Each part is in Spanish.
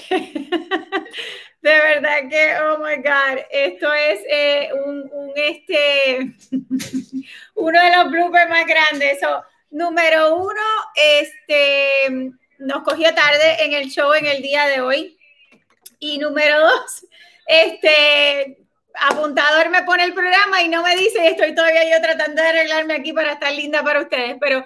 De verdad que, oh my God, esto es eh, un, este, uno de los bloopers más grandes. número uno, este, nos cogió tarde en el show en el día de hoy. Y número dos, este, apuntador me pone el programa y no me dice, estoy todavía yo tratando de arreglarme aquí para estar linda para ustedes, pero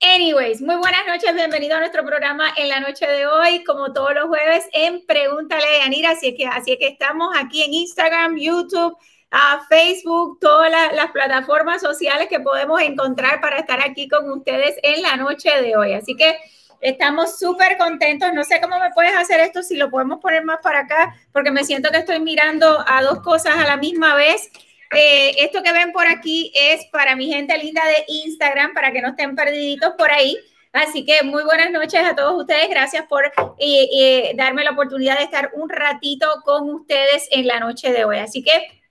anyways, muy buenas noches, bienvenido a nuestro programa en la noche de hoy, como todos los jueves en Pregúntale a Yanira, así es que, así es que estamos aquí en Instagram, YouTube, a Facebook, todas las plataformas sociales que podemos encontrar para estar aquí con ustedes en la noche de hoy. Así que Estamos súper contentos. No sé cómo me puedes hacer esto, si lo podemos poner más para acá, porque me siento que estoy mirando a dos cosas a la misma vez. Eh, esto que ven por aquí es para mi gente linda de Instagram, para que no estén perdiditos por ahí. Así que muy buenas noches a todos ustedes. Gracias por eh, eh, darme la oportunidad de estar un ratito con ustedes en la noche de hoy. Así que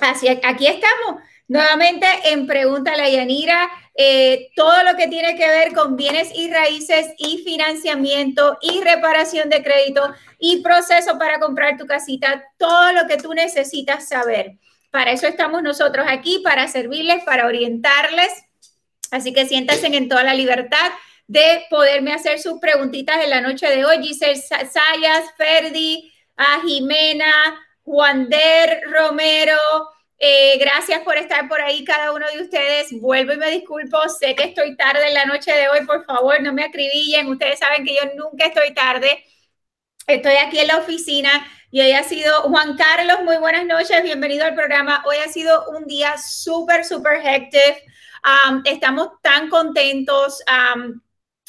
así, aquí estamos nuevamente en Pregúntale a Yanira. Eh, todo lo que tiene que ver con bienes y raíces y financiamiento y reparación de crédito y proceso para comprar tu casita, todo lo que tú necesitas saber. Para eso estamos nosotros aquí, para servirles, para orientarles. Así que siéntanse en toda la libertad de poderme hacer sus preguntitas en la noche de hoy. Giselle Sayas, Ferdi, a Jimena, Juander Romero, eh, gracias por estar por ahí, cada uno de ustedes. Vuelvo y me disculpo. Sé que estoy tarde en la noche de hoy. Por favor, no me acribillen. Ustedes saben que yo nunca estoy tarde. Estoy aquí en la oficina y hoy ha sido Juan Carlos. Muy buenas noches. Bienvenido al programa. Hoy ha sido un día súper, súper hectic. Estamos tan contentos.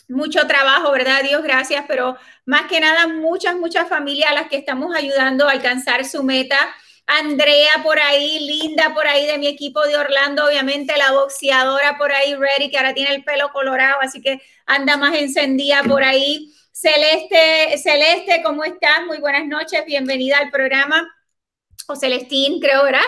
Mucho trabajo, ¿verdad? Dios gracias, pero más que nada muchas, muchas familias a las que estamos ayudando a alcanzar su meta. Andrea por ahí, Linda por ahí de mi equipo de Orlando, obviamente la boxeadora por ahí, Ready, que ahora tiene el pelo colorado, así que anda más encendida por ahí. Celeste, Celeste, ¿cómo estás? Muy buenas noches, bienvenida al programa. O Celestín, creo, ¿verdad?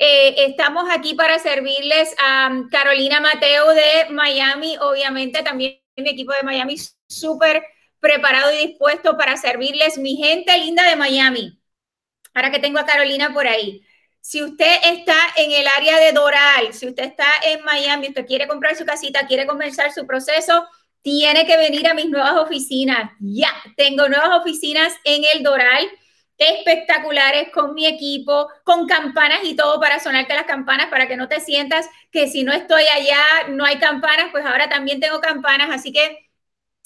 Eh, estamos aquí para servirles a Carolina Mateo de Miami, obviamente también mi equipo de Miami súper preparado y dispuesto para servirles, mi gente linda de Miami. Ahora que tengo a Carolina por ahí. Si usted está en el área de Doral, si usted está en Miami, usted quiere comprar su casita, quiere comenzar su proceso, tiene que venir a mis nuevas oficinas. Ya, tengo nuevas oficinas en el Doral, espectaculares con mi equipo, con campanas y todo para sonarte las campanas, para que no te sientas que si no estoy allá no hay campanas, pues ahora también tengo campanas, así que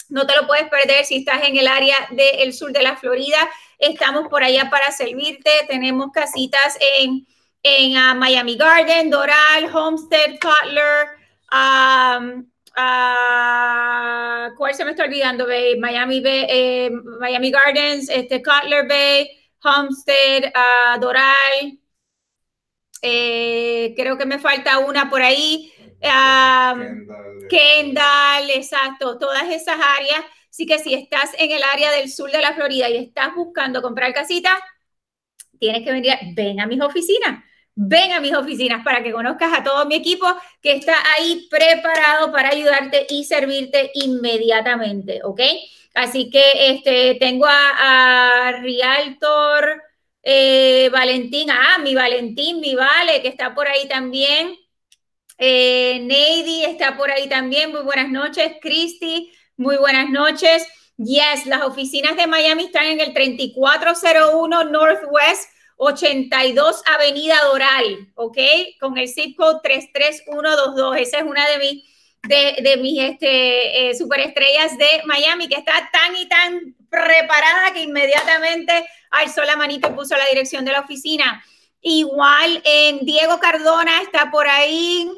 no te lo puedes perder si estás en el área del sur de la Florida. Estamos por allá para servirte. Tenemos casitas en, en uh, Miami Garden, Doral, Homestead, Cutler. Um, uh, ¿Cuál se me está olvidando? Bay? Miami, Bay, eh, Miami Gardens, este, Cutler Bay, Homestead, uh, Doral. Eh, creo que me falta una por ahí. Um, Kendall, exacto, todas esas áreas Así que si estás en el área del sur de la Florida y estás buscando comprar casita, tienes que venir, ven a mis oficinas, ven a mis oficinas para que conozcas a todo mi equipo que está ahí preparado para ayudarte y servirte inmediatamente, ¿ok? Así que este, tengo a, Rialtor eh, Valentín, ah, mi Valentín, mi Vale, que está por ahí también. Eh, Neidy está por ahí también. Muy buenas noches. Cristi, muy buenas noches. Yes, las oficinas de Miami están en el 3401 Northwest 82 Avenida Doral, ¿ok? Con el zip code 33122. Esa es una de mis, de, de mis este, eh, superestrellas de Miami, que está tan y tan preparada que inmediatamente alzó la manita y puso la dirección de la oficina. Igual en Diego Cardona está por ahí.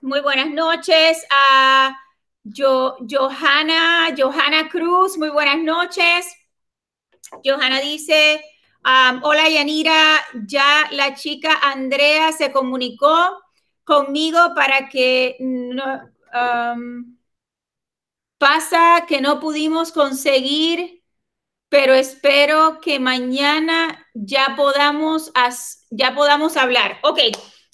Muy buenas noches. a Johanna, Johanna Cruz, muy buenas noches. Johanna dice, um, hola Yanira, ya la chica Andrea se comunicó conmigo para que no, pasa que no pudimos conseguir, pero espero que mañana ya podamos, ya podamos hablar. Ok,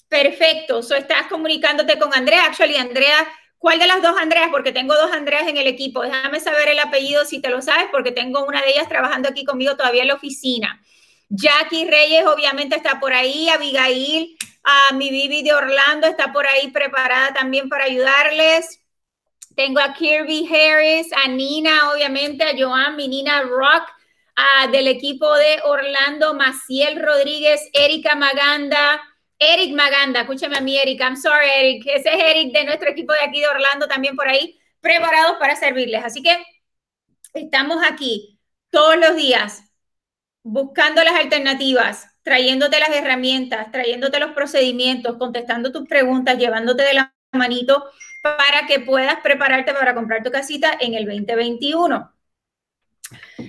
perfecto. So estás comunicándote con Andrea. Actually, Andrea ¿Cuál de las dos Andreas? Porque tengo dos Andreas en el equipo. Déjame saber el apellido si te lo sabes, porque tengo una de ellas trabajando aquí conmigo todavía en la oficina. Jackie Reyes obviamente está por ahí, Abigail, a mi Bibi de Orlando está por ahí preparada también para ayudarles. Tengo a Kirby Harris, a Nina, obviamente, a Joan, mi Nina Rock, del equipo de Orlando, Maciel Rodríguez, Erika Maganda, Eric Maganda, escúchame a mí, Eric, I'm sorry, Eric, ese es Eric de nuestro equipo de aquí de Orlando, también por ahí, preparados para servirles. Así que estamos aquí todos los días buscando las alternativas, trayéndote las herramientas, trayéndote los procedimientos, contestando tus preguntas, llevándote de la manito para que puedas prepararte para comprar tu casita en el 2021.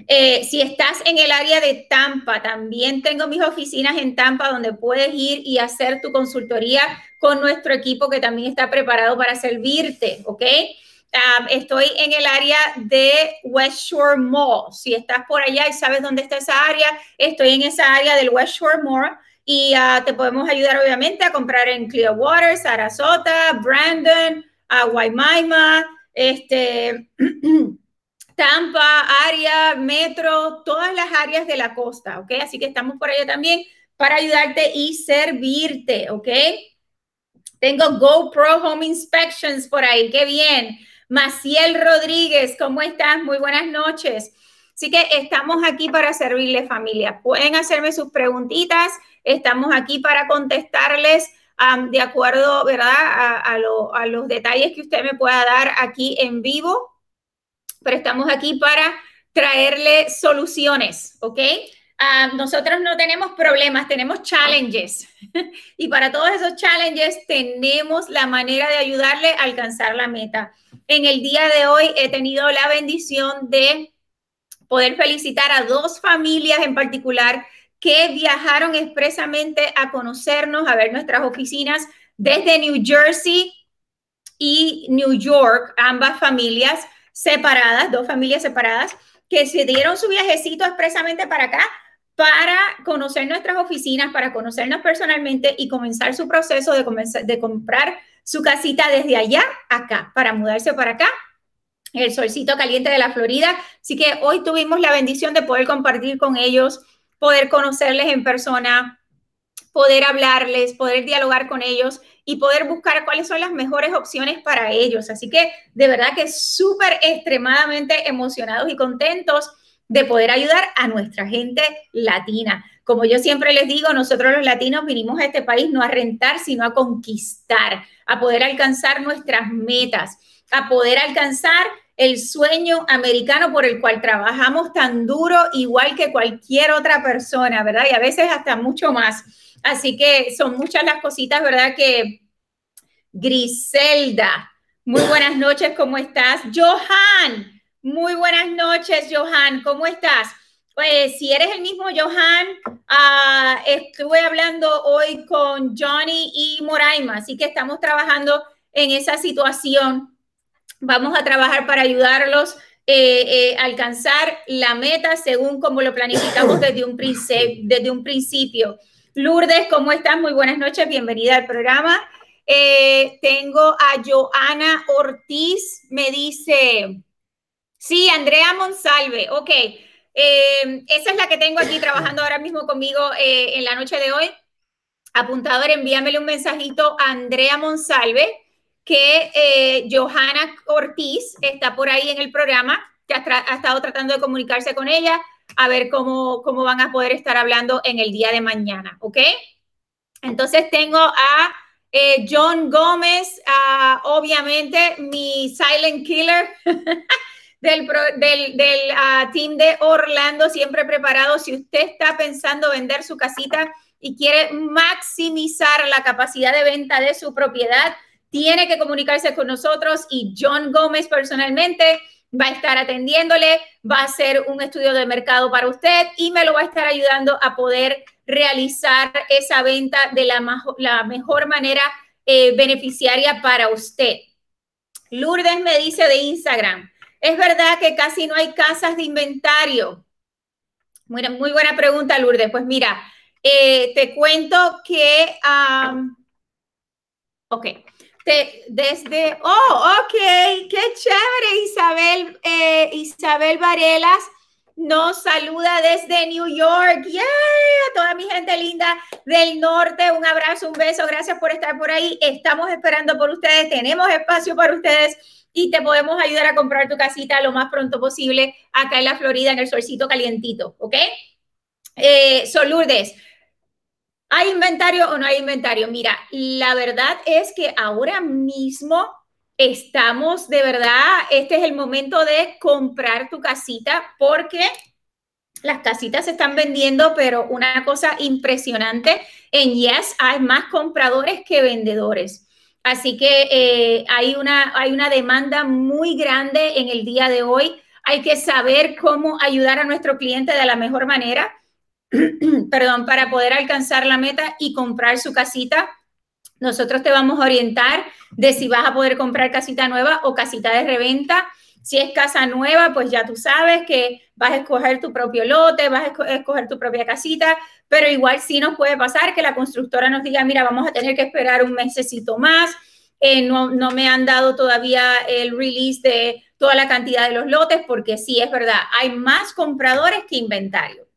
Eh, si estás en el área de Tampa, también tengo mis oficinas en Tampa donde puedes ir y hacer tu consultoría con nuestro equipo que también está preparado para servirte, ¿ok? Estoy en el área de West Shore Mall. Si estás por allá y sabes dónde está esa área, estoy en esa área del West Shore Mall y ah, te podemos ayudar obviamente a comprar en Clearwater, Sarasota, Brandon, uh, Waimima, este... Tampa, área, metro, todas las áreas de la costa, ¿ok? Así que estamos por allá también para ayudarte y servirte, ¿ok? Tengo GoPro Home Inspections por ahí, qué bien. Maciel Rodríguez, ¿cómo estás? Muy buenas noches. Así que estamos aquí para servirle familia. Pueden hacerme sus preguntitas. Estamos aquí para contestarles de acuerdo, ¿verdad? A, a los detalles que usted me pueda dar aquí en vivo pero estamos aquí para traerle soluciones, ¿ok? Uh, nosotros no tenemos problemas, tenemos challenges. y para todos esos challenges tenemos la manera de ayudarle a alcanzar la meta. En el día de hoy he tenido la bendición de poder felicitar a dos familias en particular que viajaron expresamente a conocernos, a ver nuestras oficinas desde New Jersey y New York, ambas familias separadas, dos familias separadas, que se dieron su viajecito expresamente para acá para conocer nuestras oficinas, para conocernos personalmente y comenzar su proceso de, de comprar su casita desde allá acá, para mudarse para acá, el solcito caliente de la Florida. Así que hoy tuvimos la bendición de poder compartir con ellos, poder conocerles en persona, poder hablarles, poder dialogar con ellos y poder buscar cuáles son las mejores opciones para ellos. Así que de verdad que súper extremadamente emocionados y contentos de poder ayudar a nuestra gente latina. Como yo siempre les digo, nosotros los latinos vinimos a este país no a rentar, sino a conquistar, a poder alcanzar nuestras metas, a poder alcanzar el sueño americano por el cual trabajamos tan duro, igual que cualquier otra persona, ¿verdad? Y a veces hasta mucho más. Así que son muchas las cositas, ¿verdad? Que Griselda, muy buenas noches, ¿cómo estás? Johan, muy buenas noches, Johan, ¿cómo estás? Pues si eres el mismo Johan, uh, estuve hablando hoy con Johnny y Moraima, así que estamos trabajando en esa situación. Vamos a trabajar para ayudarlos eh, eh, alcanzar la meta según como lo planificamos desde un, desde un principio. Lourdes, ¿cómo estás? Muy buenas noches, bienvenida al programa. Eh, tengo a Joana Ortiz, me dice, sí, Andrea Monsalve, ok. Eh, esa es la que tengo aquí trabajando ahora mismo conmigo eh, en la noche de hoy. Apuntador, envíamele un mensajito a Andrea Monsalve, que Johanna Ortiz está por ahí en el programa, que ha, ha estado tratando de comunicarse con ella a ver cómo, cómo van a poder estar hablando en el día de mañana, ¿ok? Entonces tengo a eh, John Gómez, ah, obviamente mi silent killer del, del, ah, team de Orlando, siempre preparado. Si usted está pensando vender su casita y quiere maximizar la capacidad de venta de su propiedad, tiene que comunicarse con nosotros y John Gómez personalmente va a estar atendiéndole, va a hacer un estudio de mercado para usted y me lo va a estar ayudando a poder realizar esa venta de la, la mejor manera eh, beneficiaria para usted. Lourdes me dice de Instagram, ¿es verdad que casi no hay casas de inventario? Muy, buena pregunta, Lourdes. Pues mira, eh, te cuento que, ok, desde, oh, ok, qué chévere, Isabel, eh, Isabel Varelas nos saluda desde New York. ¡Yeah! A toda mi gente linda del norte, un abrazo, un beso, gracias por estar por ahí. Estamos esperando por ustedes, tenemos espacio para ustedes y te podemos ayudar a comprar tu casita lo más pronto posible acá en la Florida, en el solcito calientito, ¿ok? Eh, Solurdes, ¿Hay inventario o no hay inventario? Mira, la verdad es que ahora mismo estamos de verdad, este es el momento de comprar tu casita porque las casitas se están vendiendo, pero una cosa impresionante, en Yes hay más compradores que vendedores. Así que eh, hay, una, hay una demanda muy grande en el día de hoy. Hay que saber cómo ayudar a nuestro cliente de la mejor manera. perdón, para poder alcanzar la meta y comprar su casita. Nosotros te vamos a orientar de si vas a poder comprar casita nueva o casita de reventa. Si es casa nueva, pues ya tú sabes que vas a escoger tu propio lote, vas a escoger tu propia casita, pero igual sí nos puede pasar que la constructora nos diga, mira, vamos a tener que esperar un mesecito más, eh, no, no me han dado todavía el release de toda la cantidad de los lotes, porque sí, es verdad, hay más compradores que inventario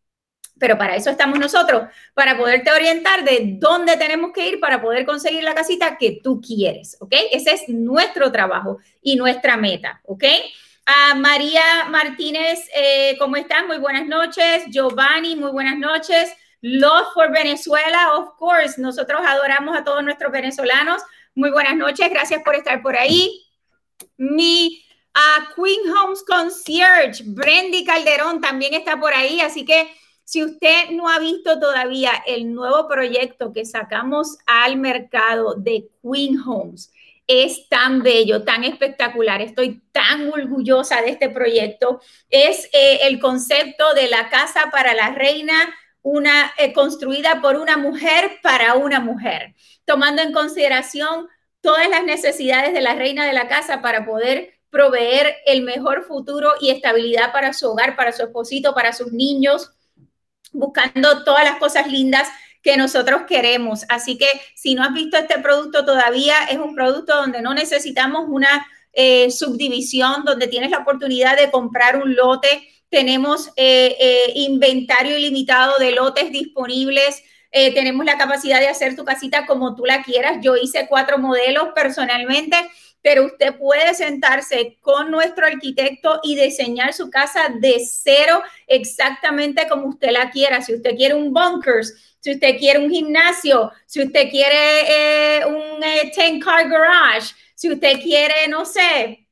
pero para eso estamos nosotros, para poderte orientar de dónde tenemos que ir para poder conseguir la casita que tú quieres, ¿ok? Ese es nuestro trabajo y nuestra meta, ¿ok? A María Martínez, eh, ¿cómo estás? Muy buenas noches. Giovanni, muy buenas noches. Love for Venezuela, of course. Nosotros adoramos a todos nuestros venezolanos. Muy buenas noches, gracias por estar por ahí. Mi Queen Homes Concierge, Brendy Calderón, también está por ahí, así que si usted no ha visto todavía el nuevo proyecto que sacamos al mercado de Queen Homes, es tan bello, tan espectacular. Estoy tan orgullosa de este proyecto. Es eh, el concepto de la casa para la reina, una eh, construida por una mujer para una mujer, tomando en consideración todas las necesidades de la reina de la casa para poder proveer el mejor futuro y estabilidad para su hogar, para su esposito, para sus niños buscando todas las cosas lindas que nosotros queremos. Así que si no has visto este producto todavía, es un producto donde no necesitamos una eh, subdivisión, donde tienes la oportunidad de comprar un lote. Tenemos eh, eh, inventario ilimitado de lotes disponibles. tenemos la capacidad de hacer tu casita como tú la quieras. Yo hice cuatro modelos personalmente pero usted puede sentarse con nuestro arquitecto y diseñar su casa de cero exactamente como usted la quiera. Si usted quiere un bunkers, si usted quiere un gimnasio, si usted quiere eh, un 10-car eh, garage, si usted quiere, no sé,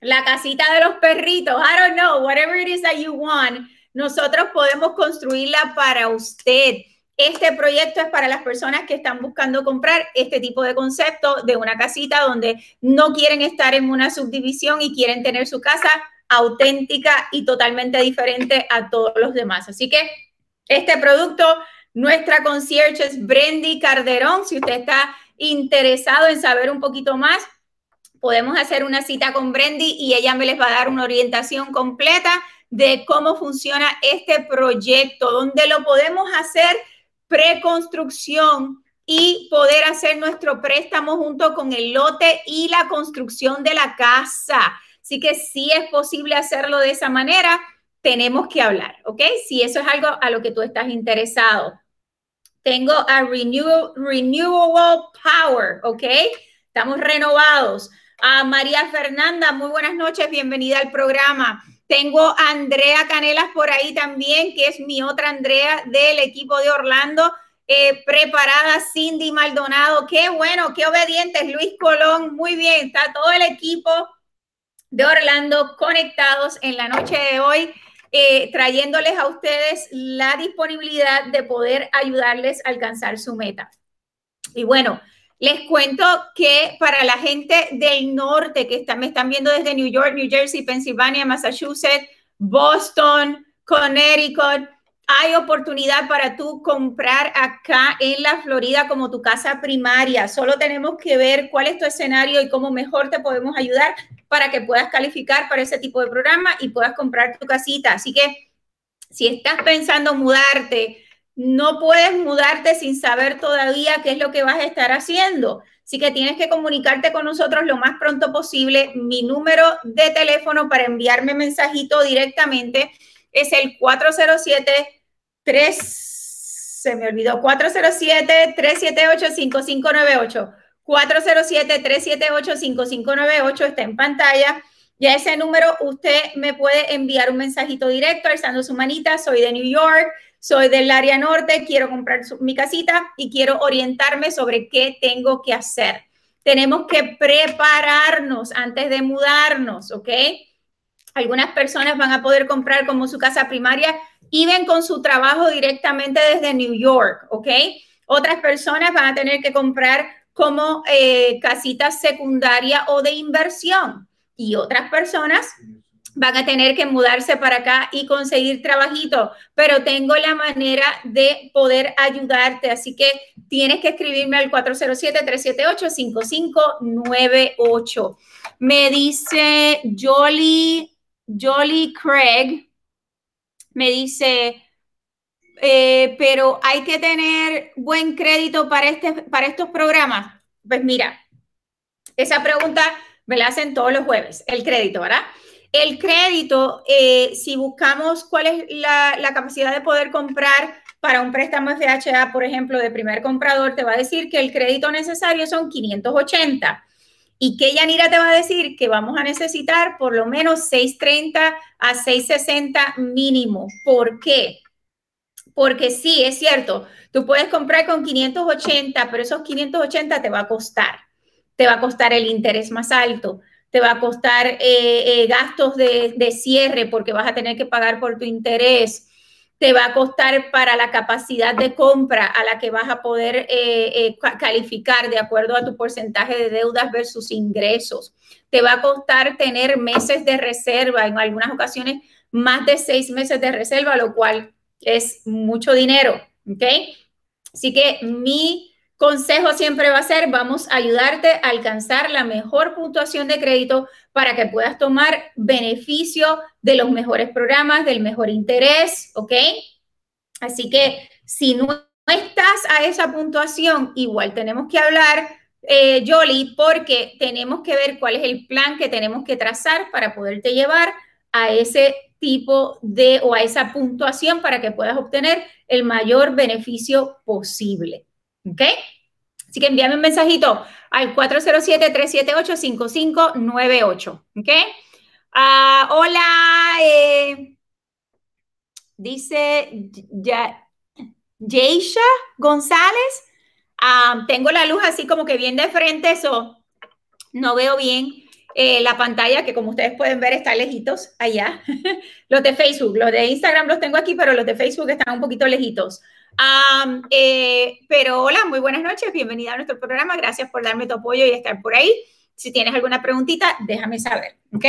la casita de los perritos, I don't know, whatever it is that you want, nosotros podemos construirla para usted. Este proyecto es para las personas que están buscando comprar este tipo de concepto de una casita donde no quieren estar en una subdivisión y quieren tener su casa auténtica y totalmente diferente a todos los demás. Así que este producto, nuestra concierge es Brendy Carderón. Si usted está interesado en saber un poquito más, podemos hacer una cita con Brendy y ella me les va a dar una orientación completa de cómo funciona este proyecto, donde lo podemos hacer preconstrucción y poder hacer nuestro préstamo junto con el lote y la construcción de la casa. Así que si es posible hacerlo de esa manera, tenemos que hablar, ¿ok? Si eso es algo a lo que tú estás interesado. Tengo a Renewable, Renewable Power, ¿ok? Estamos renovados. A María Fernanda, muy buenas noches, bienvenida al programa. Tengo a Andrea Canelas por ahí también, que es mi otra Andrea del equipo de Orlando. Eh, preparada Cindy Maldonado, qué bueno, qué obedientes, Luis Colón, muy bien, está todo el equipo de Orlando conectados en la noche de hoy, eh, trayéndoles a ustedes la disponibilidad de poder ayudarles a alcanzar su meta. Y bueno, les cuento que para la gente del norte que me están viendo desde New York, New Jersey, Pensilvania, Massachusetts, Boston, Connecticut, hay oportunidad para tú comprar acá en la Florida como tu casa primaria. Solo tenemos que ver cuál es tu escenario y cómo mejor te podemos ayudar para que puedas calificar para ese tipo de programa y puedas comprar tu casita. Así que si estás pensando mudarte, no puedes mudarte sin saber todavía qué es lo que vas a estar haciendo. Así que tienes que comunicarte con nosotros lo más pronto posible. Mi número de teléfono para enviarme mensajito directamente es el 407 3 se me olvidó 407 378 5598. 407-378-5598 está en pantalla. Y a ese número usted me puede enviar un mensajito directo alzando su manita. Soy de New York, soy del área norte, quiero comprar mi casita y quiero orientarme sobre qué tengo que hacer. Tenemos que prepararnos antes de mudarnos, ¿ok? Algunas personas van a poder comprar como su casa primaria y ven con su trabajo directamente desde New York, ¿ok? Otras personas van a tener que comprar como eh, casita secundaria o de inversión y otras personas van a tener que mudarse para acá y conseguir trabajito, pero tengo la manera de poder ayudarte, así que tienes que escribirme al 407-378-5598. Me dice Jolly, Jolly Craig, me dice, eh, pero hay que tener buen crédito para, este, para estos programas. Pues mira, esa pregunta me la hacen todos los jueves, el crédito, ¿verdad? El crédito, eh, si buscamos cuál es la, la, capacidad de poder comprar para un préstamo FHA, por ejemplo, de primer comprador, te va a decir que el crédito necesario son 580. ¿Y que Yanira te va a decir? Que vamos a necesitar por lo menos 630 a 660 mínimo. ¿Por qué? Porque sí, es cierto, tú puedes comprar con 580, pero esos 580 te va a costar te va a costar el interés más alto, te va a costar eh, eh, gastos de, cierre porque vas a tener que pagar por tu interés, te va a costar para la capacidad de compra a la que vas a poder eh, calificar de acuerdo a tu porcentaje de deudas versus ingresos. Te va a costar tener meses de reserva, en algunas ocasiones más de seis meses de reserva, lo cual es mucho dinero, ¿ok? Así que mi consejo siempre va a ser, vamos a ayudarte a alcanzar la mejor puntuación de crédito para que puedas tomar beneficio de los mejores programas, del mejor interés, ¿ok? Así que si no estás a esa puntuación, igual tenemos que hablar, eh, Jolly, porque tenemos que ver cuál es el plan que tenemos que trazar para poderte llevar a ese tipo de o a esa puntuación para que puedas obtener el mayor beneficio posible. ¿Ok? Así que envíame un mensajito al 407-378-5598. ¿Ok? Uh, hola, eh, dice ya, Jaisha González. Uh, tengo la luz así como que bien de frente, eso no veo bien eh, la pantalla, que como ustedes pueden ver está lejitos allá. los de Facebook, los de Instagram los tengo aquí, pero los de Facebook están un poquito lejitos. Eh, pero hola, muy buenas noches, bienvenida a nuestro programa, gracias por darme tu apoyo y estar por ahí. Si tienes alguna preguntita, déjame saber, ¿ok?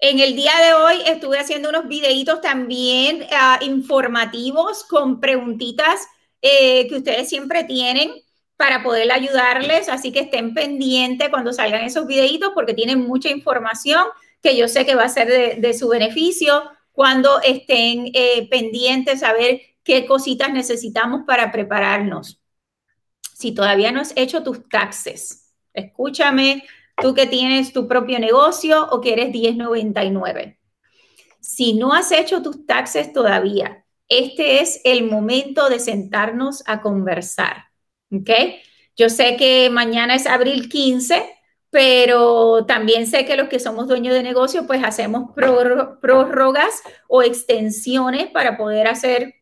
en el día de hoy estuve haciendo unos videitos también ah, informativos con preguntitas eh, que ustedes siempre tienen para poder ayudarles, así que estén pendientes cuando salgan esos videitos porque tienen mucha información que yo sé que va a ser de su beneficio cuando estén eh, pendientes a ver qué cositas necesitamos para prepararnos. Si todavía no has hecho tus taxes, escúchame, tú que tienes tu propio negocio o que eres 1099. Si no has hecho tus taxes todavía, este es el momento de sentarnos a conversar. ¿Ok? Yo sé que mañana es abril 15 pero también sé que los que somos dueños de negocio, pues hacemos prórrogas o extensiones para poder hacer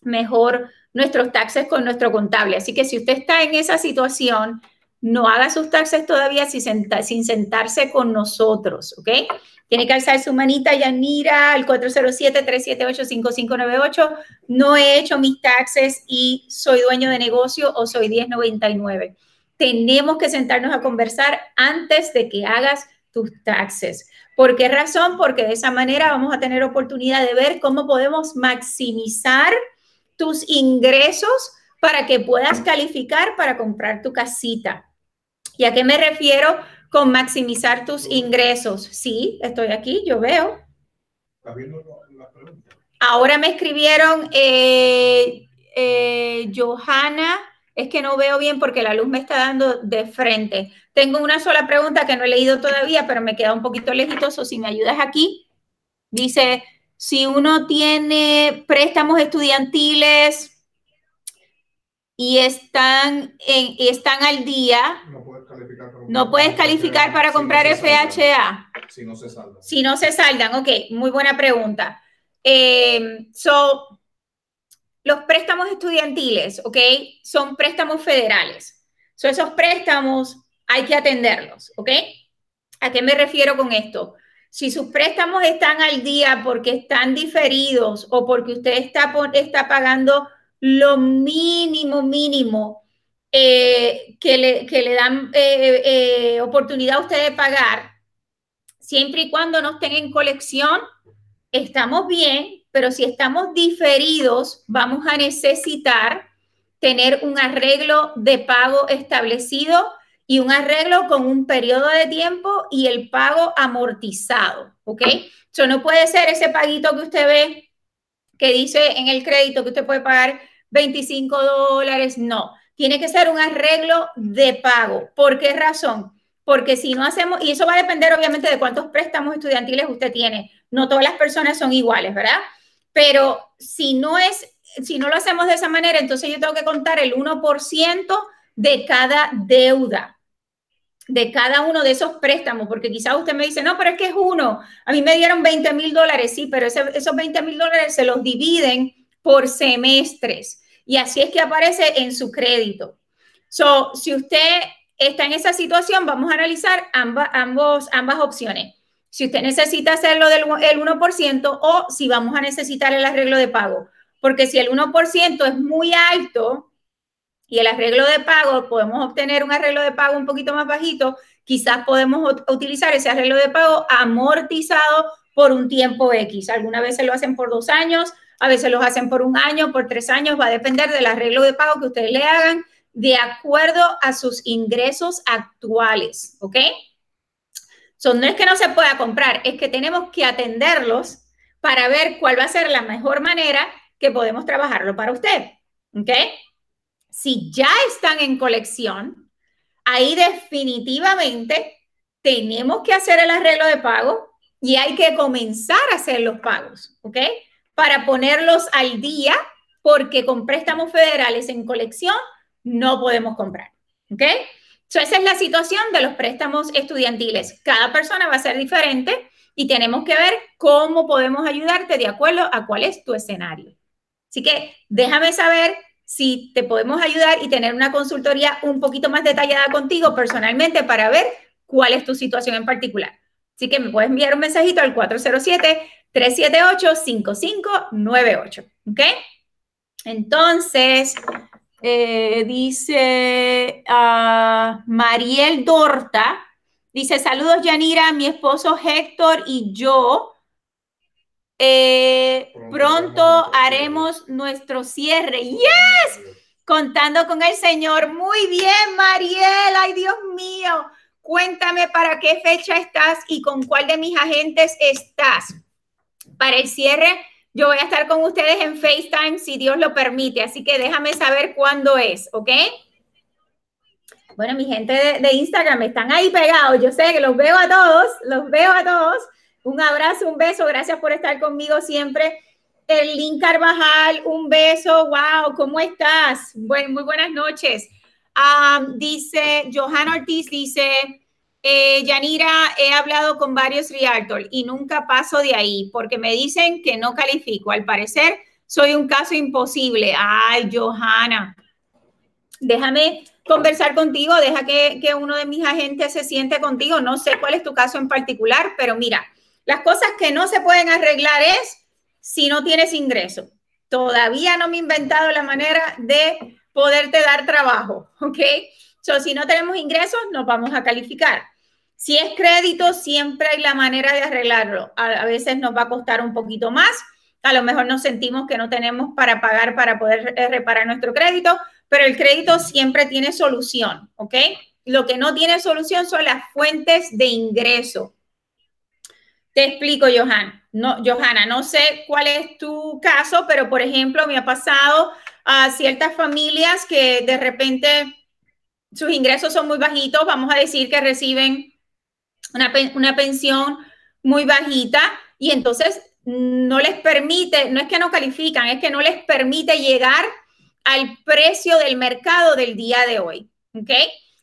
mejor nuestros taxes con nuestro contable. Así que si usted está en esa situación, no haga sus taxes todavía sin, sentarse con nosotros, ¿ok? Tiene que alzar su manita, Yanira, al 407-378-5598. No he hecho mis taxes y soy dueño de negocio o soy 1099 tenemos que sentarnos a conversar antes de que hagas tus taxes. ¿Por qué razón? Porque de esa manera vamos a tener oportunidad de ver cómo podemos maximizar tus ingresos para que puedas calificar para comprar tu casita. ¿Y a qué me refiero con maximizar tus ingresos? Sí, estoy aquí, yo veo. Ahora me escribieron eh, eh, Johanna, es que no veo bien porque la luz me está dando de frente. Tengo una sola pregunta que no he leído todavía, pero me queda un poquito lejitoso. Si me ayudas aquí, dice, si uno tiene préstamos estudiantiles y están, en, están al día, no puedes calificar para comprar, FHA. Si no se saldan. Si no se saldan, ok, muy buena pregunta. Eh, so, los préstamos estudiantiles, ¿ok? Son préstamos federales. So, esos préstamos hay que atenderlos, ¿ok? ¿A qué me refiero con esto? Si sus préstamos están al día porque están diferidos o porque usted está, está pagando lo mínimo, mínimo eh, que, le, que, le, dan eh, eh, oportunidad a usted de pagar, siempre y cuando no estén en colección, estamos bien, pero si estamos diferidos, vamos a necesitar tener un arreglo de pago establecido y un arreglo con un periodo de tiempo y el pago amortizado, ¿ok? Eso no puede ser ese paguito que usted ve que dice en el crédito que usted puede pagar 25 dólares, no. Tiene que ser un arreglo de pago. ¿Por qué razón? Porque si no hacemos, y eso va a depender obviamente de cuántos préstamos estudiantiles usted tiene. No todas las personas son iguales, ¿verdad? Pero si no es, si no lo hacemos de esa manera, entonces yo tengo que contar el 1% de cada deuda, de cada uno de esos préstamos, porque quizás usted me dice, no, pero es que es uno, a mí me dieron 20 mil dólares, sí, pero esos 20 mil dólares se los dividen por semestres y así es que aparece en su crédito. So, si usted está en esa situación, vamos a analizar ambos, ambas opciones si usted necesita hacerlo del el 1% o si vamos a necesitar el arreglo de pago. Porque si el 1% es muy alto y el arreglo de pago, podemos obtener un arreglo de pago un poquito más bajito, quizás podemos utilizar ese arreglo de pago amortizado por un tiempo X. Algunas veces lo hacen por dos años, a veces lo hacen por un año, por tres años, va a depender del arreglo de pago que ustedes le hagan de acuerdo a sus ingresos actuales, ¿ok? No es que no se pueda comprar, es que tenemos que atenderlos para ver cuál va a ser la mejor manera que podemos trabajarlo para usted. ¿Ok? Si ya están en colección, ahí definitivamente tenemos que hacer el arreglo de pago y hay que comenzar a hacer los pagos, ¿ok? Para ponerlos al día, porque con préstamos federales en colección no podemos comprar, ¿ok? Esa es la situación de los préstamos estudiantiles. Cada persona va a ser diferente y tenemos que ver cómo podemos ayudarte de acuerdo a cuál es tu escenario. Así que déjame saber si te podemos ayudar y tener una consultoría un poquito más detallada contigo personalmente para ver cuál es tu situación en particular. Así que me puedes enviar un mensajito al 407-378-5598. ¿Ok? Entonces, eh, dice uh, Mariel Dorta, dice, saludos Yanira, mi esposo Héctor y yo. Eh, pronto haremos nuestro cierre. Yes, contando con el Señor. Muy bien, Mariel. Ay, Dios mío. Cuéntame para qué fecha estás y con cuál de mis agentes estás. Para el cierre yo voy a estar con ustedes en FaceTime si Dios lo permite, así que déjame saber cuándo es, ¿ok? Bueno, mi gente de, Instagram están ahí pegados, yo sé que los veo a todos, los veo a todos. Un abrazo, un beso, gracias por estar conmigo siempre. El Link Carvajal, un beso, wow, ¿cómo estás? Muy buenas noches. Ah, dice, Johan Ortiz dice, eh, Yanira, he hablado con varios realtors y nunca paso de ahí porque me dicen que no califico. Al parecer, soy un caso imposible. Ay, Johanna, déjame conversar contigo, deja que, que uno de mis agentes se siente contigo. No sé cuál es tu caso en particular, pero mira, las cosas que no se pueden arreglar es si no tienes ingreso. Todavía no me he inventado la manera de poderte dar trabajo, ¿ok? So, si no tenemos ingresos, nos vamos a calificar. Si es crédito, siempre hay la manera de arreglarlo. A, veces nos va a costar un poquito más. A lo mejor nos sentimos que no tenemos para pagar para poder eh, reparar nuestro crédito, pero el crédito siempre tiene solución, ¿ok? Lo que no tiene solución son las fuentes de ingreso. Te explico, Johan. no, Johanna, no sé cuál es tu caso, pero por ejemplo, me ha pasado a ciertas familias que de repente sus ingresos son muy bajitos, vamos a decir que reciben una, una pensión muy bajita y entonces no les permite, no es que no califican, es que no les permite llegar al precio del mercado del día de hoy. ¿Ok?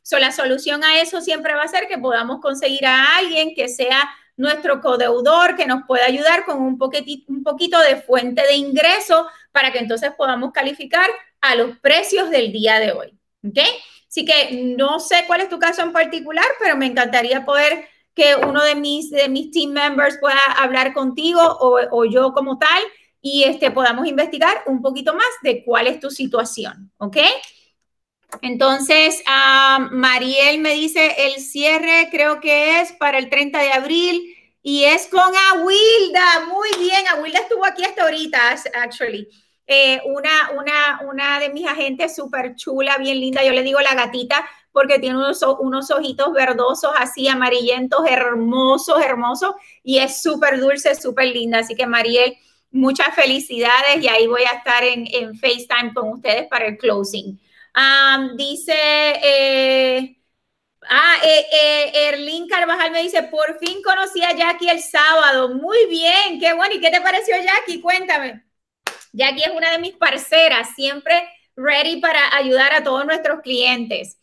So, la solución a eso siempre va a ser que podamos conseguir a alguien que sea nuestro codeudor, que nos pueda ayudar con un, un poquito de fuente de ingreso para que entonces podamos calificar a los precios del día de hoy. ¿Ok? Así que no sé cuál es tu caso en particular, pero me encantaría poder que uno de mis, de mis team members pueda hablar contigo o, yo como tal y este, podamos investigar un poquito más de cuál es tu situación, ¿ok? Entonces, uh, Mariel me dice, el cierre creo que es para el 30 de abril y es con Awilda. Muy bien, Awilda estuvo aquí hasta ahorita, actually. Eh, una, una, una de mis agentes súper chula, bien linda, yo le digo la gatita, porque tiene unos, unos ojitos verdosos, así amarillentos, hermosos, hermosos, y es súper dulce, súper linda. Así que Mariel, muchas felicidades y ahí voy a estar en, en FaceTime con ustedes para el closing. dice, eh, ah, eh, eh, Erlín Carvajal me dice, por fin conocí a Jackie el sábado. Muy bien, qué bueno. ¿Y qué te pareció Jackie? Cuéntame. Jackie es una de mis parceras, siempre ready para ayudar a todos nuestros clientes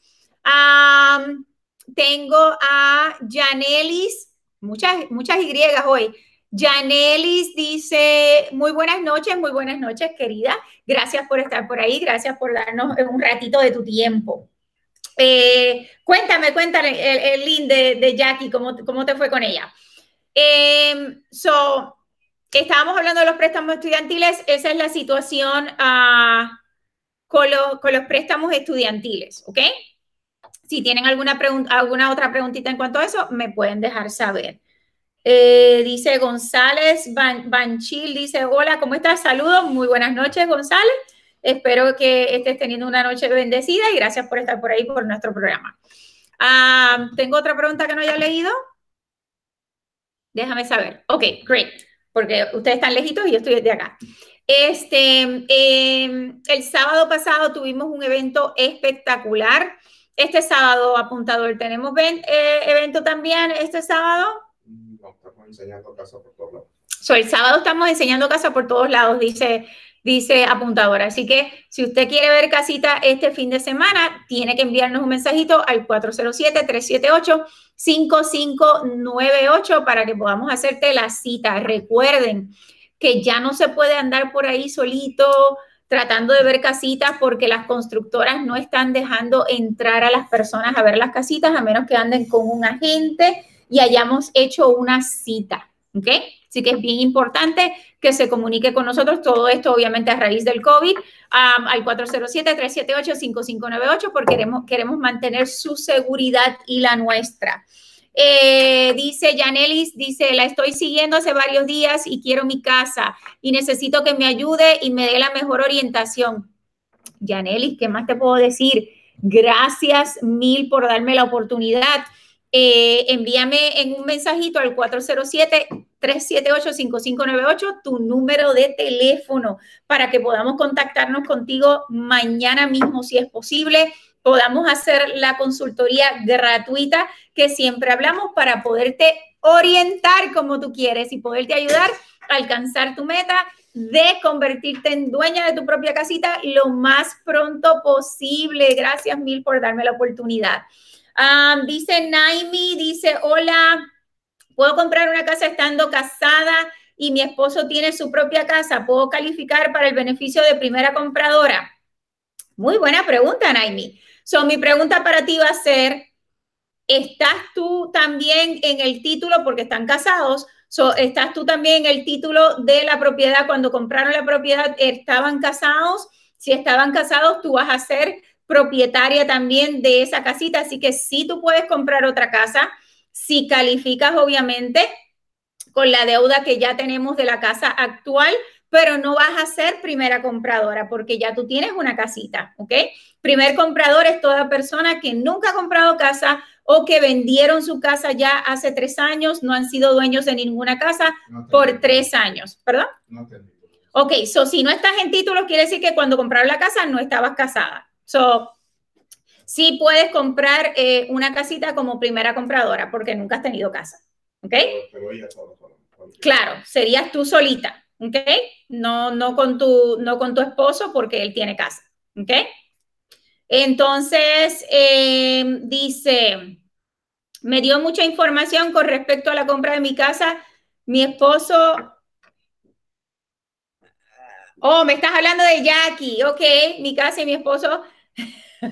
tengo a Janelis, muchas, muchas Y hoy. Janelis dice, muy buenas noches, muy buenas noches, querida. Gracias por estar por ahí, gracias por darnos un ratito de tu tiempo. Eh, cuéntame, cuéntame, el, link de, Jackie, ¿cómo, ¿cómo, te fue con ella? Em, so, estábamos hablando de los préstamos estudiantiles, esa es la situación uh, con, con los préstamos estudiantiles, ¿ok? Si tienen alguna, alguna otra preguntita en cuanto a eso, me pueden dejar saber. Eh, dice González Banchil, dice, hola, ¿cómo estás? Saludos, muy buenas noches, González. Espero que estés teniendo una noche bendecida y gracias por estar por ahí por nuestro programa. Ah, ¿Tengo otra pregunta que no haya leído? Déjame saber. Ok, great, porque ustedes están lejitos y yo estoy desde acá. Este, em, el sábado pasado tuvimos un evento espectacular este sábado, apuntador, ¿tenemos eh, evento también este sábado? No, estamos enseñando casa por todos lados. el sábado estamos enseñando casa por todos lados, dice, dice apuntador. Así que si usted quiere ver casita este fin de semana, tiene que enviarnos un mensajito al 407-378-5598 para que podamos hacerte la cita. Recuerden que ya no se puede andar por ahí solito tratando de ver casitas porque las constructoras no están dejando entrar a las personas a ver las casitas a menos que anden con un agente y hayamos hecho una cita. ¿Ok? Así que es bien importante que se comunique con nosotros. Todo esto, obviamente, a raíz del COVID, al 407-378-5598, porque queremos, queremos mantener su seguridad y la nuestra. Eh, dice Janelis, dice, la estoy siguiendo hace varios días y quiero mi casa y necesito que me ayude y me dé la mejor orientación. Janelis, ¿qué más te puedo decir? Gracias mil por darme la oportunidad. Eh, envíame en un mensajito al 407-378-5598 tu número de teléfono para que podamos contactarnos contigo mañana mismo si es posible podamos hacer la consultoría gratuita que siempre hablamos para poderte orientar como tú quieres y poderte ayudar a alcanzar tu meta de convertirte en dueña de tu propia casita lo más pronto posible. Gracias mil por darme la oportunidad. Dice Naimi, dice, hola, ¿puedo comprar una casa estando casada y mi esposo tiene su propia casa? ¿Puedo calificar para el beneficio de primera compradora? Muy buena pregunta, Naimi. So, mi pregunta para ti va a ser, ¿estás tú también en el título, porque están casados, so, ¿estás tú también en el título de la propiedad? Cuando compraron la propiedad, ¿estaban casados? Si estaban casados, tú vas a ser propietaria también de esa casita, así que sí tú puedes comprar otra casa, si calificas obviamente con la deuda que ya tenemos de la casa actual, pero no vas a ser primera compradora porque ya tú tienes una casita, ¿ok? Primer comprador es toda persona que nunca ha comprado casa o que vendieron su casa ya hace tres años, no han sido dueños de ninguna casa por tres años, ¿perdón? No Ok, so si no estás en título, quiere decir que cuando compraron la casa no estabas casada. So, sí puedes comprar eh, una casita como primera compradora porque nunca has tenido casa. ¿Ok? Pero, Claro, serías tú solita. ¿Ok? No, no, con tu, no con tu esposo porque él tiene casa. ¿Ok? Entonces, eh, dice, me dio mucha información con respecto a la compra de mi casa. Mi esposo Oh, me estás hablando de Jackie. Ok, mi casa y mi esposo.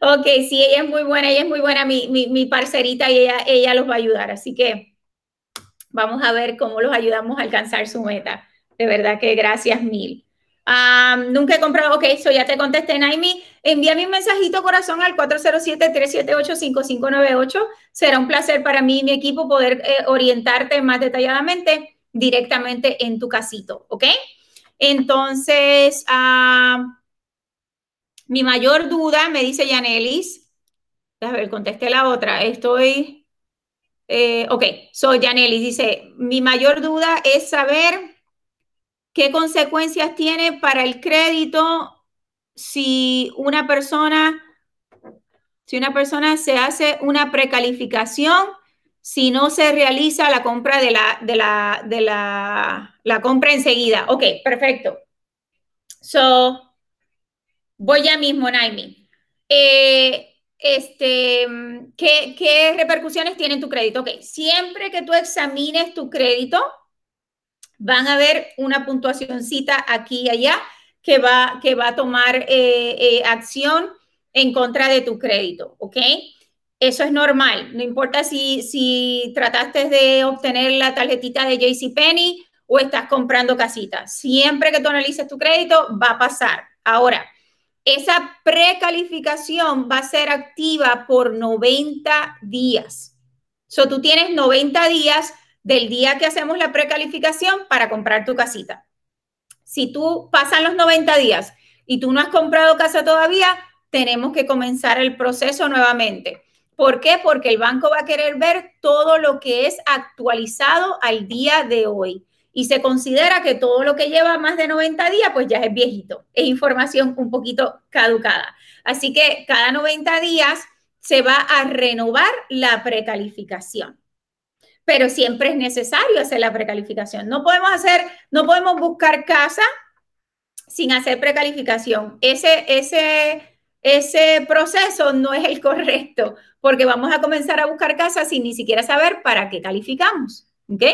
ok, sí, ella es muy buena, ella es muy buena, mi, mi, parcerita y ella, ella los va a ayudar. Así que vamos a ver cómo los ayudamos a alcanzar su meta. De verdad que gracias mil. Nunca he comprado, ok, eso ya te contesté, Naimi. Envíame un mensajito corazón al 407-378-5598. Será un placer para mí y mi equipo poder eh, orientarte más detalladamente directamente en tu casito, ¿ok? Entonces, ah, mi mayor duda, me dice Yanelis, a ver, contesté la otra, estoy, eh, ok, soy Yanelis, dice, mi mayor duda es saber qué consecuencias tiene para el crédito si una persona, si una persona se hace una precalificación si no se realiza la compra de la, de la, de la, la compra enseguida. Ok, perfecto. So, voy ya mismo, Naimi. Eh, este, ¿qué, ¿Qué repercusiones tiene tu crédito? Ok, siempre que tú examines tu crédito, van a ver una puntuacióncita aquí y allá que va, que va a tomar eh, eh, acción en contra de tu crédito, ¿ok? Eso es normal, no importa si, si trataste de obtener la tarjetita de JCPenney o estás comprando casitas. Siempre que tú analices tu crédito, va a pasar. Ahora, esa precalificación va a ser activa por 90 días. So, tú tienes 90 días del día que hacemos la precalificación para comprar tu casita. Si tú pasan los 90 días y tú no has comprado casa todavía, tenemos que comenzar el proceso nuevamente. ¿Por qué? Porque el banco va a querer ver todo lo que es actualizado al día de hoy. Y se considera que todo lo que lleva más de 90 días, pues ya es viejito. Es información un poquito caducada. Así que cada 90 días se va a renovar la precalificación. Pero siempre es necesario hacer la precalificación. No podemos hacer, no podemos buscar casa sin hacer precalificación. Ese, ese ese proceso no es el correcto, porque vamos a comenzar a buscar casas sin ni siquiera saber para qué calificamos. ¿Ok?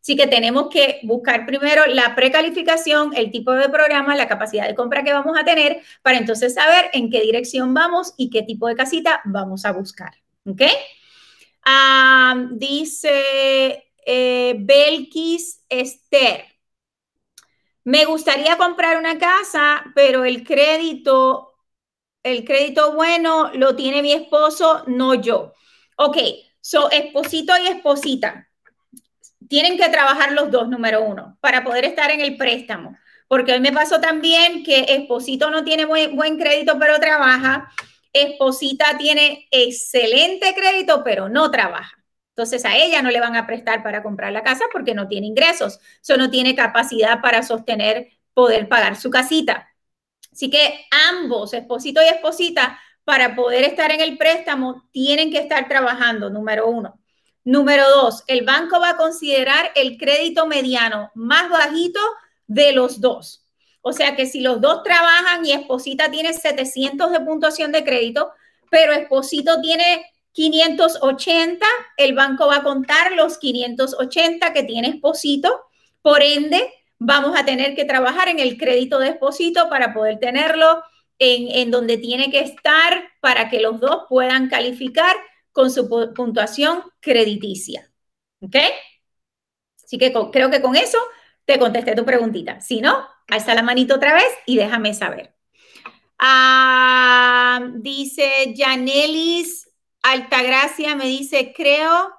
Así que tenemos que buscar primero la precalificación, el tipo de programa, la capacidad de compra que vamos a tener, para entonces saber en qué dirección vamos y qué tipo de casita vamos a buscar. ¿Ok? Ah, dice eh, Belkis Esther. Me gustaría comprar una casa, pero el crédito el crédito bueno lo tiene mi esposo, no yo. Ok, so esposito y esposita. Tienen que trabajar los dos, número uno, para poder estar en el préstamo. Porque hoy me pasó también que esposito no tiene buen, buen crédito, pero trabaja. Esposita tiene excelente crédito, pero no trabaja. Entonces a ella no le van a prestar para comprar la casa porque no tiene ingresos. Eso no tiene capacidad para sostener, poder pagar su casita. Así que ambos, esposito y esposita, para poder estar en el préstamo, tienen que estar trabajando, número uno. Número dos, el banco va a considerar el crédito mediano más bajito de los dos. O sea que si los dos trabajan y Esposita tiene 700 de puntuación de crédito, pero Esposito tiene 580, el banco va a contar los 580 que tiene Esposito. Por ende, vamos a tener que trabajar en el crédito de expósito para poder tenerlo en, donde tiene que estar para que los dos puedan calificar con su puntuación crediticia. ¿Ok? Así que creo que con eso te contesté tu preguntita. Si no, alza la manito otra vez y déjame saber. Ah, dice Janelis Altagracia, me dice, creo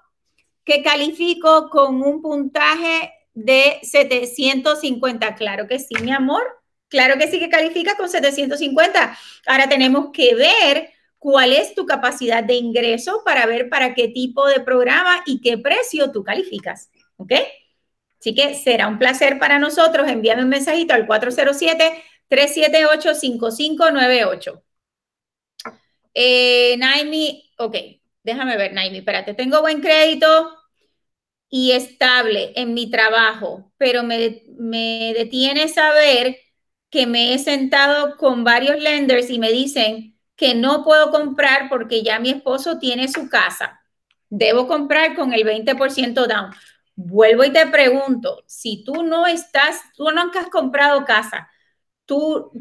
que califico con un puntaje de 750. Claro que sí, mi amor. Claro que sí que califica con 750. Ahora tenemos que ver cuál es tu capacidad de ingreso para ver para qué tipo de programa y qué precio tú calificas. ¿Ok? Así que será un placer para nosotros. Envíame un mensajito al 407-378-5598. Eh, Naimi, ok, déjame ver, Naimi, espérate, tengo buen crédito y estable en mi trabajo, pero me, me detiene saber que me he sentado con varios lenders y me dicen que no puedo comprar porque ya mi esposo tiene su casa. Debo comprar con el 20% down. Vuelvo y te pregunto, si tú no estás, tú no has comprado casa, tú,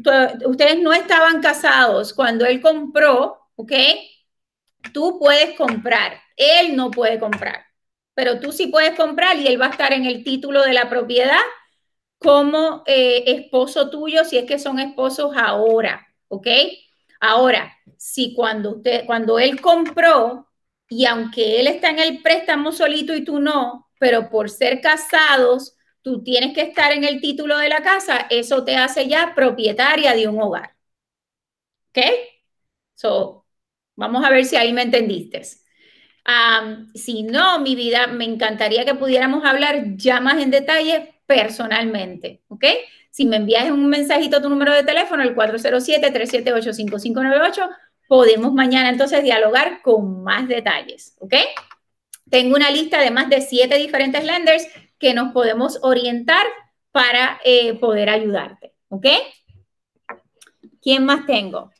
ustedes no estaban casados cuando él compró, ¿ok? Tú puedes comprar, él no puede comprar, pero tú sí puedes comprar y él va a estar en el título de la propiedad como eh, esposo tuyo si es que son esposos ahora, ¿ok? Ahora, si cuando usted, cuando él compró y aunque él está en el préstamo solito y tú no, pero por ser casados, tú tienes que estar en el título de la casa, eso te hace ya propietaria de un hogar. ¿Ok? So, vamos a ver si ahí me entendiste. si no, mi vida, me encantaría que pudiéramos hablar ya más en detalle personalmente, ¿ok? Si me envías un mensajito tu número de teléfono, el 407-378-5598, podemos mañana entonces dialogar con más detalles, ¿ok? Tengo una lista de más de siete diferentes lenders que nos podemos orientar para eh, poder ayudarte, ¿ok? ¿Quién más tengo?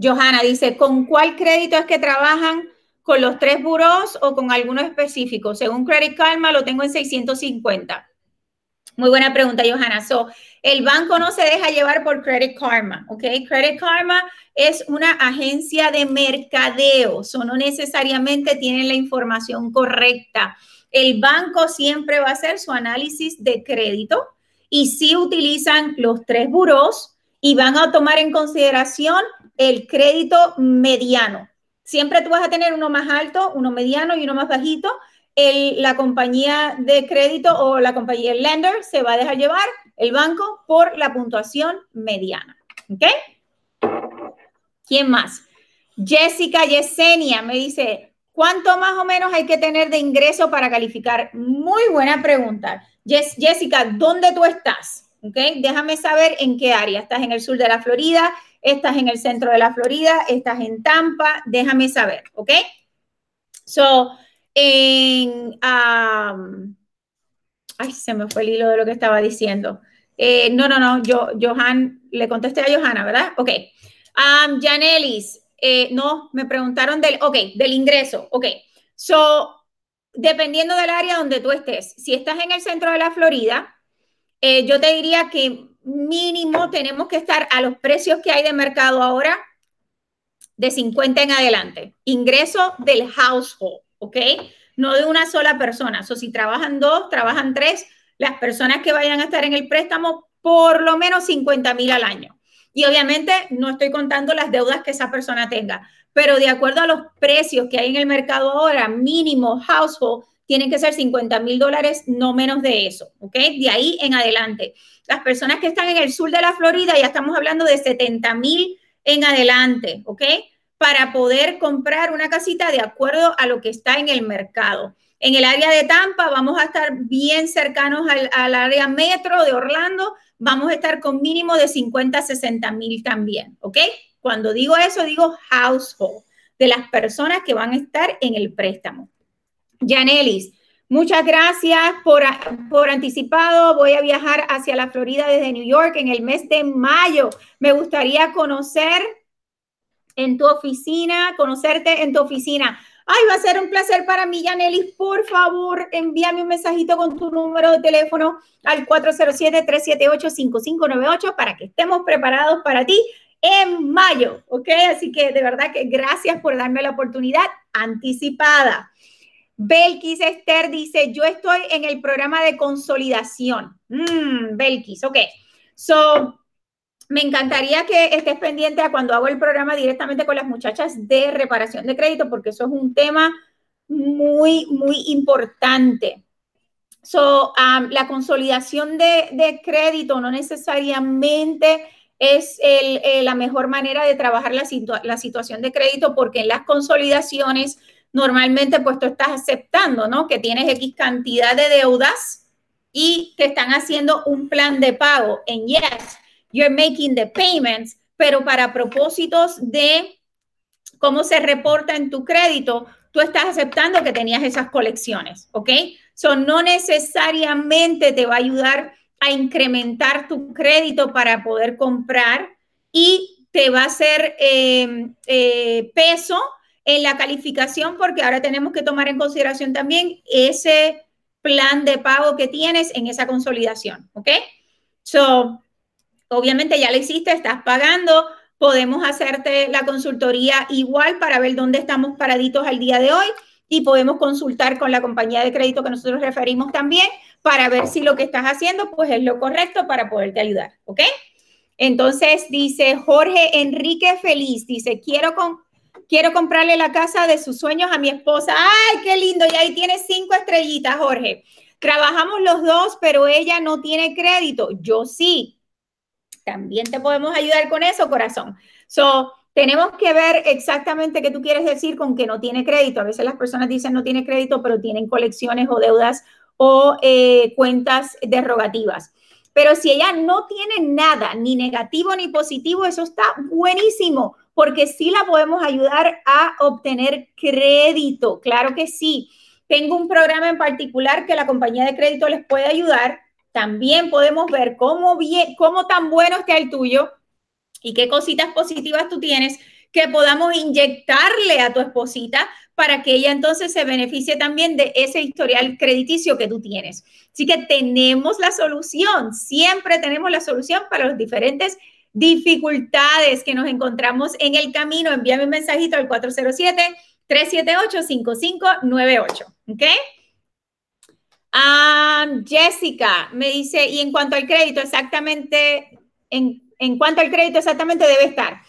Johanna dice, ¿con cuál crédito es que trabajan? ¿Con los tres buros o con alguno específico? Según Credit Karma lo tengo en 650. Muy buena pregunta, Johanna. So, el banco no se deja llevar por Credit Karma, ¿ok? Credit Karma es una agencia de mercadeo, o no necesariamente tienen la información correcta. El banco siempre va a hacer su análisis de crédito y sí utilizan los tres buros y van a tomar en consideración el crédito mediano. Siempre tú vas a tener uno más alto, uno mediano y uno más bajito la compañía de crédito o la compañía lender se va a dejar llevar el banco por la puntuación mediana. ¿Ok? ¿Quién más? Jessica Yesenia me dice, ¿cuánto más o menos hay que tener de ingreso para calificar? Muy buena pregunta. Jessica, ¿dónde tú estás? ¿Ok? Déjame saber en qué área. ¿Estás en el sur de la Florida? ¿Estás en el centro de la Florida? ¿Estás en Tampa? Déjame saber. ¿Ok? So, en... ay, se me fue el hilo de lo que estaba diciendo. Eh, no, no, no, yo, Johan, le contesté a Johanna, ¿verdad? Ok. Um, Janelis, eh, no, me preguntaron del, ok, del ingreso, ok. So, dependiendo del área donde tú estés, si estás en el centro de la Florida, eh, yo te diría que mínimo tenemos que estar a los precios que hay de mercado ahora de 50 en adelante. Ingreso del household. ¿ok? No de una sola persona. O si trabajan dos, trabajan tres, las personas que vayan a estar en el préstamo, por lo menos 50 mil al año. Y obviamente no estoy contando las deudas que esa persona tenga, pero de acuerdo a los precios que hay en el mercado ahora, mínimo household, tienen que ser 50 mil dólares, no menos de eso, ¿ok? De ahí en adelante. Las personas que están en el sur de la Florida, ya estamos hablando de 70 mil en adelante, ¿ok? Para poder comprar una casita de acuerdo a lo que está en el mercado. En el área de Tampa vamos a estar bien cercanos al, área metro de Orlando, vamos a estar con mínimo de 50 60 mil también, ¿ok? Cuando digo eso, digo household, de las personas que van a estar en el préstamo. Janelis, muchas gracias por, por anticipado. Voy a viajar hacia la Florida desde New York en el mes de mayo. Me gustaría conocer en tu oficina, conocerte en tu oficina. Ay, va a ser un placer para mí, Yanelis. Por favor, envíame un mensajito con tu número de teléfono al 407-378-5598 para que estemos preparados para ti en mayo, ¿ok? Así que de verdad que gracias por darme la oportunidad anticipada. Belkis Esther dice, yo estoy en el programa de consolidación. Mm, Belkis, ok. So, me encantaría que estés pendiente a cuando hago el programa directamente con las muchachas de reparación de crédito, porque eso es un tema muy, muy importante. So, um, la consolidación de, crédito no necesariamente es eh, la mejor manera de trabajar la, la situación de crédito porque en las consolidaciones normalmente pues tú estás aceptando, ¿no? Que tienes X cantidad de deudas y te están haciendo un plan de pago. En yes, you're making the payments, pero para propósitos de cómo se reporta en tu crédito, tú estás aceptando que tenías esas colecciones, ¿ok? So, no necesariamente te va a ayudar a incrementar tu crédito para poder comprar y te va a hacer eh, eh, peso en la calificación porque ahora tenemos que tomar en consideración también ese plan de pago que tienes en esa consolidación, ¿ok? So, obviamente ya lo hiciste, estás pagando, podemos hacerte la consultoría igual para ver dónde estamos paraditos al día de hoy y podemos consultar con la compañía de crédito que nosotros referimos también para ver si lo que estás haciendo pues es lo correcto para poderte ayudar, ¿ok? Entonces dice Jorge Enrique Feliz, dice, quiero, con, quiero comprarle la casa de sus sueños a mi esposa. ¡Ay, qué lindo! Y ahí tiene cinco estrellitas, Jorge. Trabajamos los dos, pero ella no tiene crédito. Yo sí. También te podemos ayudar con eso, corazón. So, tenemos que ver exactamente qué tú quieres decir con que no tiene crédito. A veces las personas dicen no tiene crédito, pero tienen colecciones o deudas o eh, cuentas derogativas. Pero si ella no tiene nada, ni negativo ni positivo, eso está buenísimo, porque sí la podemos ayudar a obtener crédito. Claro que sí. Tengo un programa en particular que la compañía de crédito les puede ayudar. También podemos ver cómo, bien, cómo tan bueno está el tuyo y qué cositas positivas tú tienes que podamos inyectarle a tu esposita para que ella entonces se beneficie también de ese historial crediticio que tú tienes. Así que tenemos la solución, siempre tenemos la solución para las diferentes dificultades que nos encontramos en el camino. Envíame un mensajito al 407-378-5598. ¿Ok? Ah, Jessica me dice, y en cuanto al crédito, exactamente, en, en cuanto al crédito, exactamente debe estar.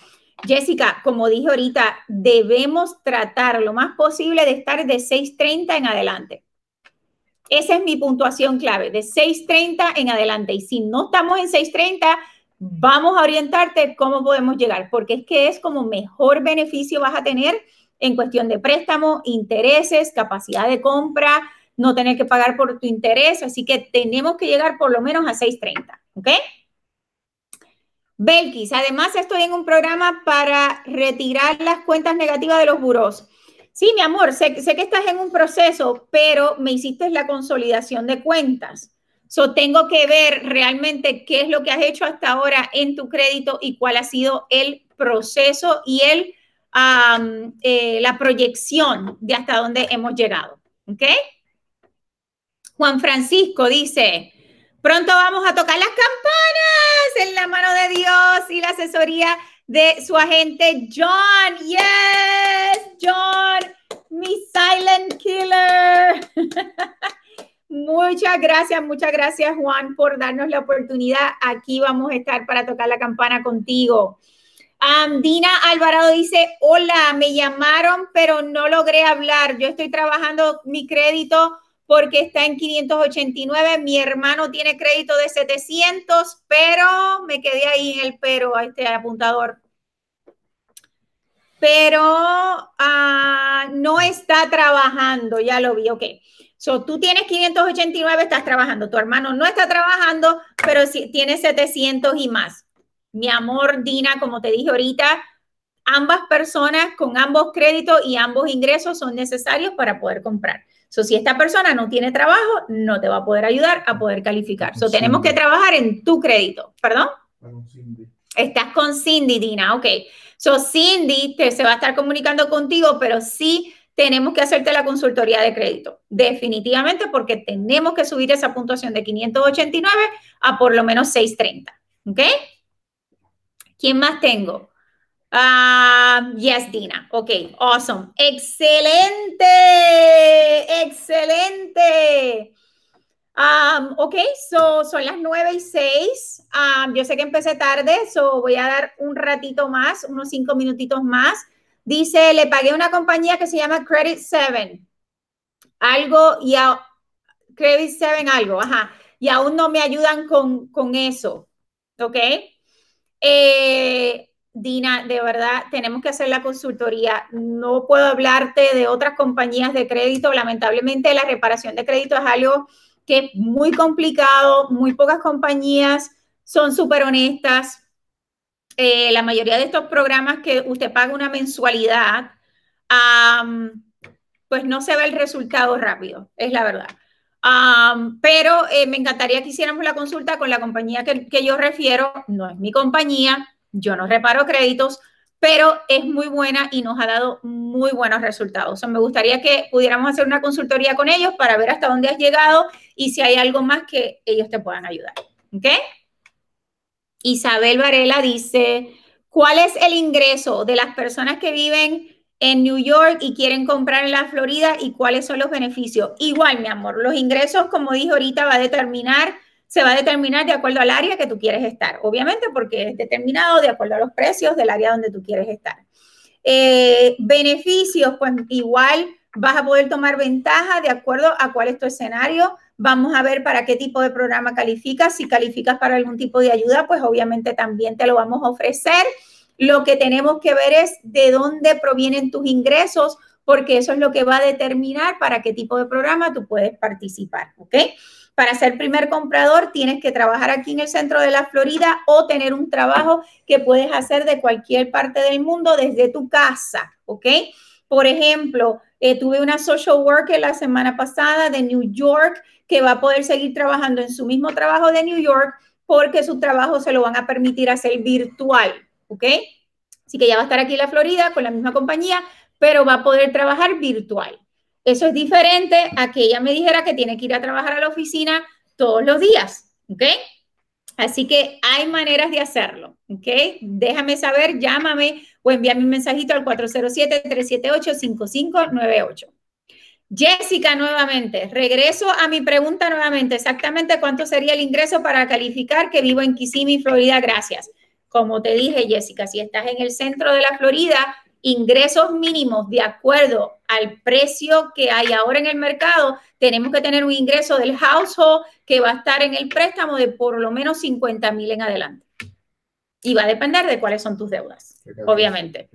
Jessica, como dije ahorita, debemos tratar lo más posible de estar de 6.30 en adelante. Esa es mi puntuación clave, de 6.30 en adelante. Y si no estamos en 6.30, vamos a orientarte cómo podemos llegar, porque es que es como mejor beneficio vas a tener en cuestión de préstamo, intereses, capacidad de compra, no tener que pagar por tu interés. Así que tenemos que llegar por lo menos a 6.30, ¿ok? Belkis, además estoy en un programa para retirar las cuentas negativas de los buros. Sí, mi amor, sé, que estás en un proceso, pero me hiciste la consolidación de cuentas. So, tengo que ver realmente qué es lo que has hecho hasta ahora en tu crédito y cuál ha sido el proceso y el, eh, la proyección de hasta dónde hemos llegado. ¿Ok? Juan Francisco dice, Pronto vamos a tocar las campanas en la mano de Dios y la asesoría de su agente John. Yes, John, mi silent killer. Muchas gracias, muchas gracias Juan por darnos la oportunidad. Aquí vamos a estar para tocar la campana contigo. Dina Alvarado dice, hola, me llamaron, pero no logré hablar. Yo estoy trabajando mi crédito porque está en 589. Mi hermano tiene crédito de 700, pero me quedé ahí en el pero, a este apuntador. Pero ah, no está trabajando, ya lo vi, ok. So, tú tienes 589, estás trabajando. Tu hermano no está trabajando, pero sí, tiene 700 y más. Mi amor, Dina, como te dije ahorita, ambas personas con ambos créditos y ambos ingresos son necesarios para poder comprar. So, si esta persona no tiene trabajo, no te va a poder ayudar a poder calificar. So, tenemos que trabajar en tu crédito. ¿Perdón? Estás con Cindy, Dina. Ok. So, Cindy te, se va a estar comunicando contigo, pero sí tenemos que hacerte la consultoría de crédito. Definitivamente, porque tenemos que subir esa puntuación de 589 a por lo menos 630. ¿Ok? ¿Quién más tengo? Ah, yes, Dina. Ok, awesome. Excelente, excelente. Um, ok, so, son las 9 y 6. Um, yo sé que empecé tarde, so voy a dar un ratito más, unos 5 minutitos más. Dice, le pagué una compañía que se llama Credit 7. Algo y a, Credit 7 algo, ajá. Y aún no me ayudan con, con eso. ¿Ok? Eh, Dina, de verdad, tenemos que hacer la consultoría. No puedo hablarte de otras compañías de crédito. Lamentablemente, la reparación de crédito es algo que es muy complicado. Muy pocas compañías son súper honestas. Eh, la mayoría de estos programas que usted paga una mensualidad, pues no se ve el resultado rápido, es la verdad. pero eh, me encantaría que hiciéramos la consulta con la compañía que, que yo refiero. No es mi compañía, yo no reparo créditos, pero es muy buena y nos ha dado muy buenos resultados. me gustaría que pudiéramos hacer una consultoría con ellos para ver hasta dónde has llegado y si hay algo más que ellos te puedan ayudar. ¿Ok? Isabel Varela dice, ¿cuál es el ingreso de las personas que viven en New York y quieren comprar en la Florida y cuáles son los beneficios? Igual, mi amor, los ingresos, como dije ahorita, va a determinar se va a determinar de acuerdo al área que tú quieres estar, obviamente porque es determinado de acuerdo a los precios del área donde tú quieres estar. Eh, beneficios, pues igual vas a poder tomar ventaja de acuerdo a cuál es tu escenario. Vamos a ver para qué tipo de programa calificas. Si calificas para algún tipo de ayuda, pues obviamente también te lo vamos a ofrecer. Lo que tenemos que ver es de dónde provienen tus ingresos, porque eso es lo que va a determinar para qué tipo de programa tú puedes participar, ¿ok? Para ser primer comprador tienes que trabajar aquí en el centro de la Florida o tener un trabajo que puedes hacer de cualquier parte del mundo desde tu casa, ¿ok? Por ejemplo, eh, tuve una social worker la semana pasada de New York que va a poder seguir trabajando en su mismo trabajo de New York porque su trabajo se lo van a permitir hacer virtual, ¿ok? Así que ya va a estar aquí en la Florida con la misma compañía, pero va a poder trabajar virtual. Eso es diferente a que ella me dijera que tiene que ir a trabajar a la oficina todos los días, ¿ok? Así que hay maneras de hacerlo, ¿ok? Déjame saber, llámame o envíame un mensajito al 407-378-5598. Jessica, nuevamente, regreso a mi pregunta nuevamente. Exactamente cuánto sería el ingreso para calificar que vivo en Kissimmee, Florida. Gracias. Como te dije, Jessica, si estás en el centro de la Florida, ingresos mínimos de acuerdo al precio que hay ahora en el mercado, tenemos que tener un ingreso del household que va a estar en el préstamo de por lo menos 50 mil en adelante. Y va a depender de cuáles son tus deudas, obviamente.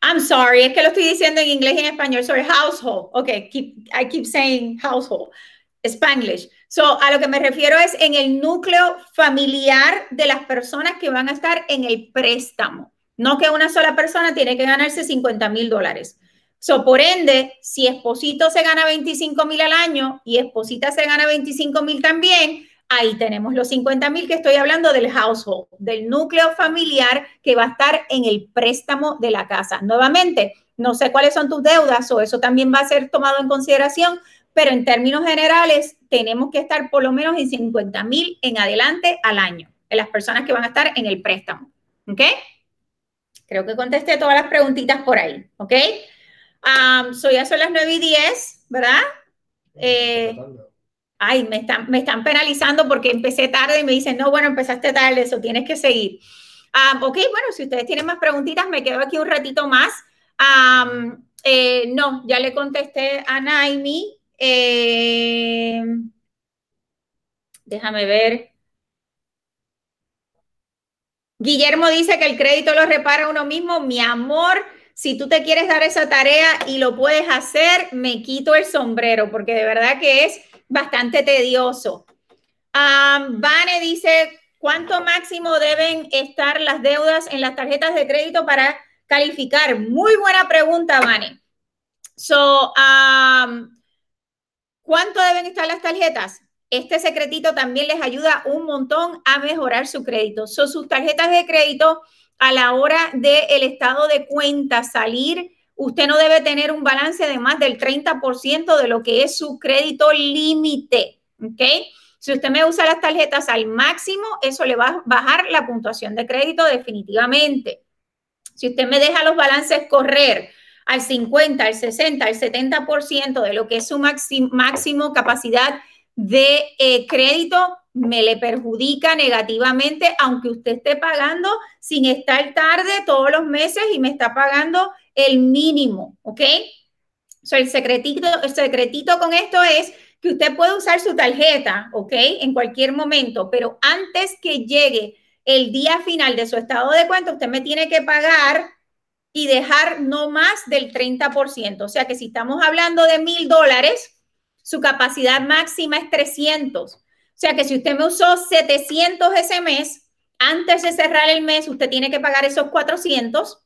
I'm sorry, es que lo estoy diciendo en inglés y en español. Sorry, household. Ok, keep, I keep saying household. Spanglish. So, a lo que me refiero es en el núcleo familiar de las personas que van a estar en el préstamo. No que una sola persona tiene que ganarse 50 mil dólares. So, por ende, si Esposito se gana 25 mil al año y Esposita se gana 25 mil también, ahí tenemos los 50 mil que estoy hablando del household, del núcleo familiar que va a estar en el préstamo de la casa. Nuevamente, no sé cuáles son tus deudas o eso también va a ser tomado en consideración, pero en términos generales tenemos que estar por lo menos en 50 mil en adelante al año, en las personas que van a estar en el préstamo. ¿Ok? Creo que contesté todas las preguntitas por ahí, ¿ok? Um, so ya son las 9 y 10, ¿verdad? Eh, ay, me están, me están penalizando porque empecé tarde y me dicen, no, bueno, empezaste tarde, eso tienes que seguir. ok, bueno, si ustedes tienen más preguntitas, me quedo aquí un ratito más. Eh, no, ya le contesté a Naimi. Eh, déjame ver. Guillermo dice que el crédito lo repara uno mismo. Mi amor, si tú te quieres dar esa tarea y lo puedes hacer, me quito el sombrero porque de verdad que es bastante tedioso. Vane dice, ¿cuánto máximo deben estar las deudas en las tarjetas de crédito para calificar? Muy buena pregunta, Vane. So, ¿cuánto deben estar las tarjetas? Este secretito también les ayuda un montón a mejorar su crédito. Son sus tarjetas de crédito a la hora del estado de cuenta salir, usted no debe tener un balance de más del 30% de lo que es su crédito límite. ¿Ok? Si usted me usa las tarjetas al máximo, eso le va a bajar la puntuación de crédito definitivamente. Si usted me deja los balances correr al 50, al 60, al 70% de lo que es su máximo capacidad de eh, crédito me le perjudica negativamente, aunque usted esté pagando sin estar tarde todos los meses y me está pagando el mínimo, ¿ok? So, el, secretito, el secretito con esto es que usted puede usar su tarjeta, ¿ok? En cualquier momento, pero antes que llegue el día final de su estado de cuenta, usted me tiene que pagar y dejar no más del 30%. O sea que si estamos hablando de mil dólares, su capacidad máxima es 300. O sea que si usted me usó 700 ese mes, antes de cerrar el mes, usted tiene que pagar esos 400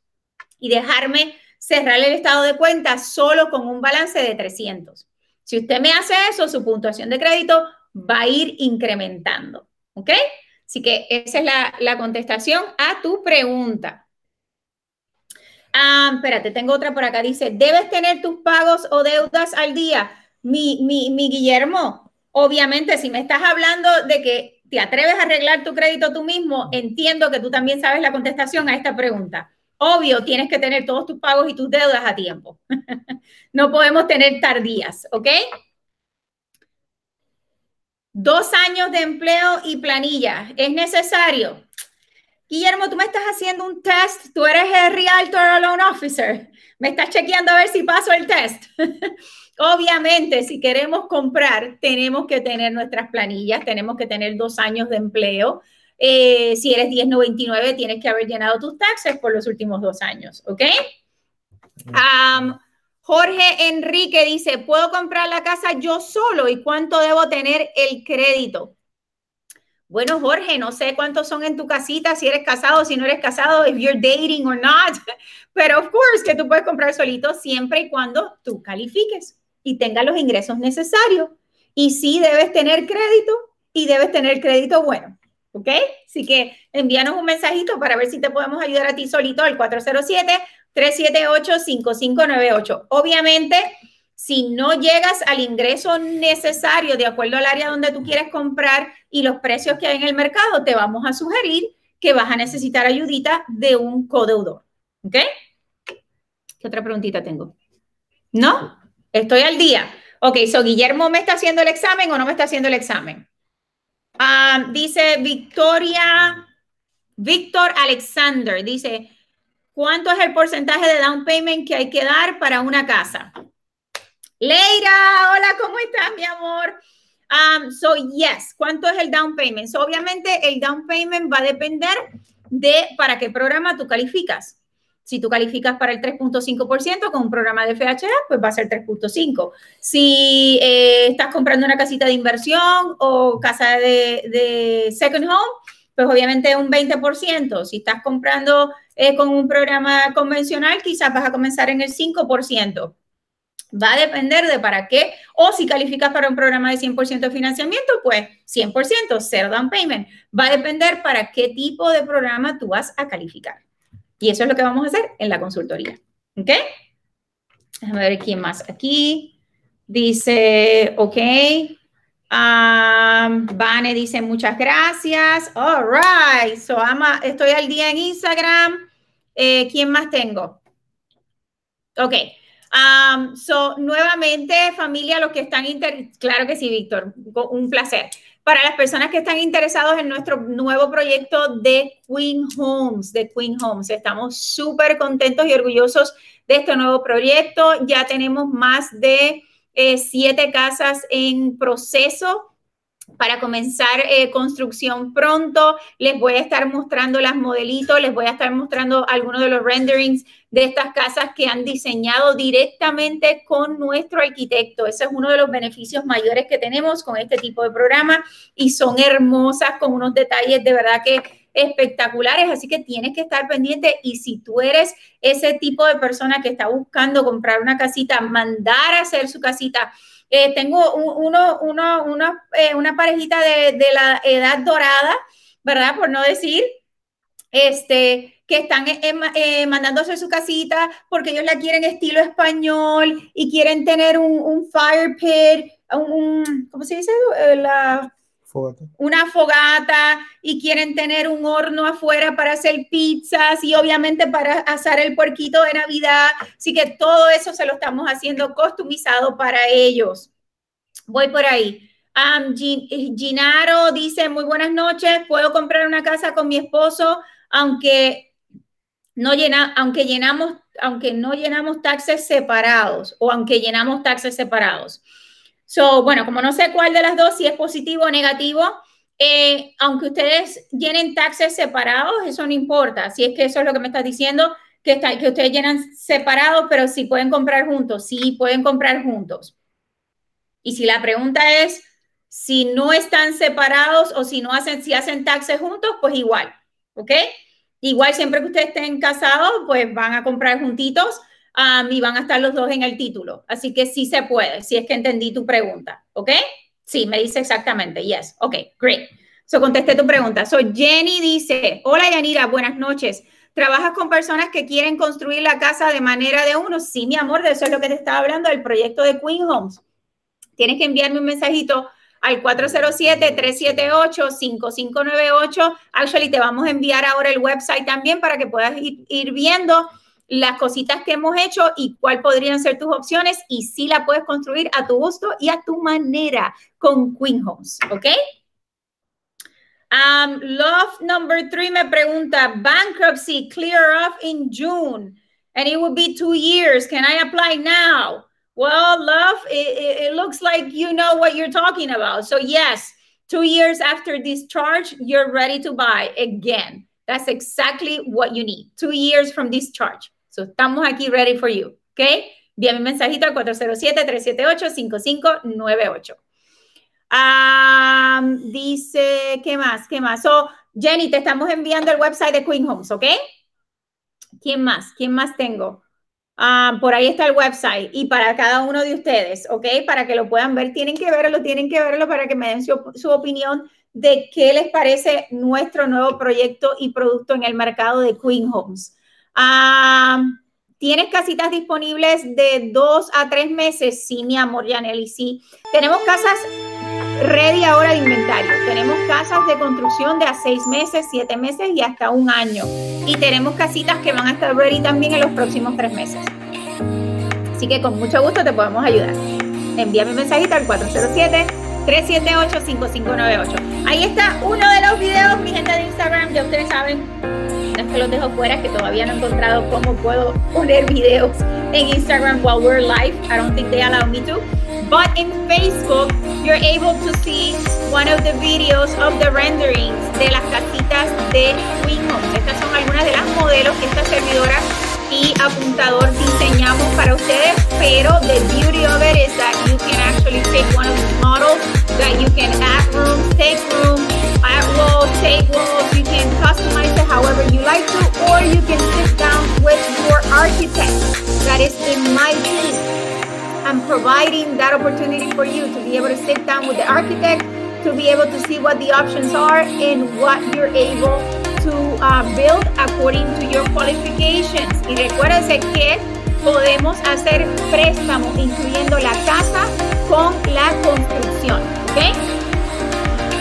y dejarme cerrar el estado de cuenta solo con un balance de 300. Si usted me hace eso, su puntuación de crédito va a ir incrementando. ¿Ok? Así que esa es la, la contestación a tu pregunta. Ah, espérate, tengo otra por acá. Dice, ¿debes tener tus pagos o deudas al día? Mi, mi, mi Guillermo, obviamente, si me estás hablando de que te atreves a arreglar tu crédito tú mismo, entiendo que tú también sabes la contestación a esta pregunta. Obvio, tienes que tener todos tus pagos y tus deudas a tiempo. no podemos tener tardías, ¿ok? Dos años de empleo y planilla. ¿Es necesario? Guillermo, tú me estás haciendo un test, tú eres el Realtor Loan Officer, me estás chequeando a ver si paso el test. Obviamente, si queremos comprar, tenemos que tener nuestras planillas, tenemos que tener dos años de empleo. Eh, si eres 1099, tienes que haber llenado tus taxes por los últimos dos años, ¿ok? Jorge Enrique dice, ¿puedo comprar la casa yo solo y cuánto debo tener el crédito? Bueno, Jorge, no sé cuántos son en tu casita, si eres casado, si no eres casado, if you're dating or not, pero of course que tú puedes comprar solito siempre y cuando tú califiques y tengas los ingresos necesarios. Y sí debes tener crédito y debes tener crédito bueno, ¿ok? Así que envíanos un mensajito para ver si te podemos ayudar a ti solito al 407-378-5598. Obviamente, si no llegas al ingreso necesario de acuerdo al área donde tú quieres comprar y los precios que hay en el mercado, te vamos a sugerir que vas a necesitar ayudita de un codeudor. ¿Ok? ¿Qué otra preguntita tengo? ¿No? Estoy al día. Ok, so Guillermo me está haciendo el examen o no me está haciendo el examen. Ah, dice Victoria, Víctor Alexander, dice, ¿cuánto es el porcentaje de down payment que hay que dar para una casa? Leira, hola, ¿cómo estás, mi amor? Um, so, yes, ¿cuánto es el down payment? So, obviamente, el down payment va a depender de para qué programa tú calificas. Si tú calificas para el 3.5% con un programa de FHA, pues va a ser 3.5. Si eh, estás comprando una casita de inversión o casa de, second home, pues obviamente un 20%. Si estás comprando eh, con un programa convencional, quizás vas a comenzar en el 5%. Va a depender de para qué, o si calificas para un programa de 100% de financiamiento, pues 100%, cero down payment. Va a depender para qué tipo de programa tú vas a calificar. Y eso es lo que vamos a hacer en la consultoría. ¿Ok? Déjame ver quién más aquí. Dice, ok. Um, Vane dice muchas gracias. All right. So, ama, estoy al día en Instagram. Eh, ¿Quién más tengo? Ok. Um, so, nuevamente, familia, los que están claro que sí, Víctor, un placer. Para las personas que están interesados en nuestro nuevo proyecto de Queen Homes, de Queen Homes, estamos súper contentos y orgullosos de este nuevo proyecto. Ya tenemos más de eh, siete casas en proceso para comenzar eh, construcción pronto. Les voy a estar mostrando las modelitos, les voy a estar mostrando algunos de los renderings de estas casas que han diseñado directamente con nuestro arquitecto. Ese es uno de los beneficios mayores que tenemos con este tipo de programa y son hermosas con unos detalles de verdad que espectaculares, así que tienes que estar pendiente y si tú eres ese tipo de persona que está buscando comprar una casita, mandar a hacer su casita, eh, tengo uno, uno, uno, eh, una parejita de, de, la edad dorada, ¿verdad? Por no decir, este, que están eh, mandándose su casita porque ellos la quieren estilo español y quieren tener un, un fire pit, un, ¿cómo se dice? La, una fogata y quieren tener un horno afuera para hacer pizzas y obviamente para asar el puerquito de Navidad. Así que todo eso se lo estamos haciendo customizado para ellos. Voy por ahí. Um, Ginaro dice, muy buenas noches, puedo comprar una casa con mi esposo, aunque no llena, aunque llenamos, aunque no llenamos taxes separados o aunque llenamos taxes separados. So, bueno, como no sé cuál de las dos, si es positivo o negativo, Eh, aunque ustedes llenen taxes separados, eso no importa. Si es que eso es lo que me estás diciendo, que, está, que ustedes llenan separados, pero si pueden comprar juntos, sí pueden comprar juntos. Y si la pregunta es si no están separados o si no hacen, si hacen taxes juntos, pues igual, ¿ok? Igual siempre que ustedes estén casados, pues van a comprar juntitos um, y van a estar los dos en el título. Así que sí se puede, si es que entendí tu pregunta, ¿ok? Sí, me dice exactamente, yes, ok, great. So contesté tu pregunta. So Jenny dice, hola Yanira, buenas noches. ¿Trabajas con personas que quieren construir la casa de manera de uno? Sí, mi amor, de eso es lo que te estaba hablando, del proyecto de Queen Homes. Tienes que enviarme un mensajito al 407-378-5598. Actually, te vamos a enviar ahora el website también para que puedas ir, viendo las cositas que hemos hecho y cuál podrían ser tus opciones y si la puedes construir a tu gusto y a tu manera con Queen Homes, ¿ok? Um, love number three me pregunta, bankruptcy clear off in June and it will be two years. Can I apply now? Well, love, it, it, looks like you know what you're talking about. So, yes, two years after discharge, you're ready to buy again. That's exactly what you need. Two years from discharge. Estamos aquí ready for you. Okay? Envíame mi mensajito al 407-378-5598. Um, dice, ¿qué más? ¿Qué más? So, Jenny, te estamos enviando el website de Queen Homes, ¿ok? ¿Quién más? ¿Quién más tengo? Por ahí está el website y para cada uno de ustedes, ¿ok? Para que lo puedan ver, tienen que verlo, tienen que verlo para que me den su, opinión de qué les parece nuestro nuevo proyecto y producto en el mercado de Queen Homes. Ah, ¿Tienes casitas disponibles de dos a tres meses? Sí, mi amor, Yaneli, sí. Tenemos casas ready ahora de inventario. Tenemos casas de construcción de a seis meses, siete meses y hasta un año. Y tenemos casitas que van a estar ready también en los próximos tres meses. Así que con mucho gusto te podemos ayudar. Envíame un mensajito al 407-378-5598. Ahí está uno de los videos, mi gente de Instagram. Ya ustedes saben, es que los dejo fuera, que todavía no he encontrado cómo puedo poner videos en Instagram while we're live. I don't think they allow me to. But in Facebook, you're able to see one of the videos of the renderings de las casitas de Queen. Estas son algunas de las modelos que esta servidora y apuntador diseñamos para ustedes, pero the beauty of it is that you can actually take one of the models that you can add rooms, take rooms, add will, walls, you can customize it however you like to, or you can sit down with your architect that is in my team I'm providing that opportunity for you to be able to sit down with the architect, to be able to see what the options are and what you're able to uh, build according to your qualifications. Y recuérdense que podemos hacer préstamos incluyendo la casa con la construcción. ¿Ok?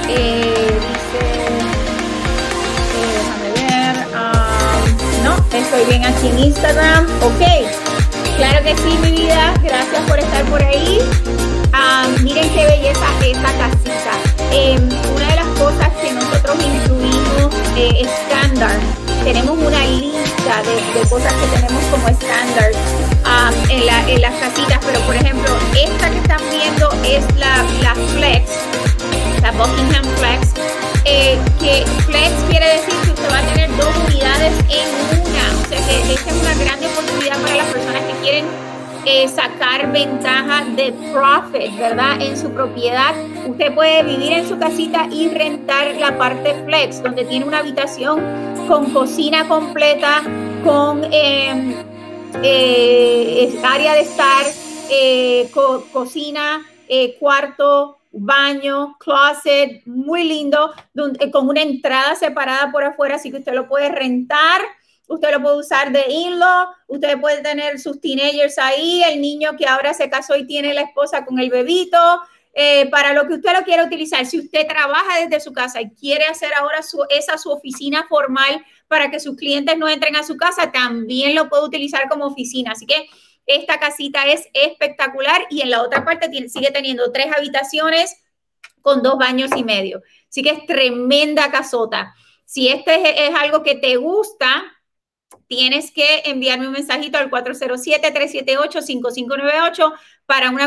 Eh, eh, déjame ver, um, no, estoy bien aquí en Instagram. Ok. Claro que sí, mi vida. Gracias por estar por ahí. Ah, miren qué belleza esta casita. Em, una de las cosas que nosotros incluimos eh, estándar. tenemos una lista de, cosas que tenemos como estándar ah, en, las casitas, pero por ejemplo, esta que están viendo es la, la Flex, la Buckingham Flex, eh, que Flex quiere decir que usted va a tener dos unidades en una. O sea que esta es una gran oportunidad para las personas que quieren eh, sacar ventaja de profit, ¿verdad? En su propiedad. Usted puede vivir en su casita y rentar la parte flex, donde tiene una habitación con cocina completa, con em, eh, área de estar, cocina, cuarto, baño, closet, muy lindo, con una entrada separada por afuera, así que usted lo puede rentar usted lo puede usar de in-law, usted puede tener sus teenagers ahí, el niño que ahora se casó y tiene la esposa con el bebito, eh, para lo que usted lo quiera utilizar. Si usted trabaja desde su casa y quiere hacer ahora esa su oficina formal para que sus clientes no entren a su casa, también lo puede utilizar como oficina. Así que esta casita es espectacular y en la otra parte sigue teniendo tres habitaciones con dos baños y medio. Así que es tremenda casota. Si este es algo que te gusta, tienes que enviarme un mensajito al 407-378-5598 para una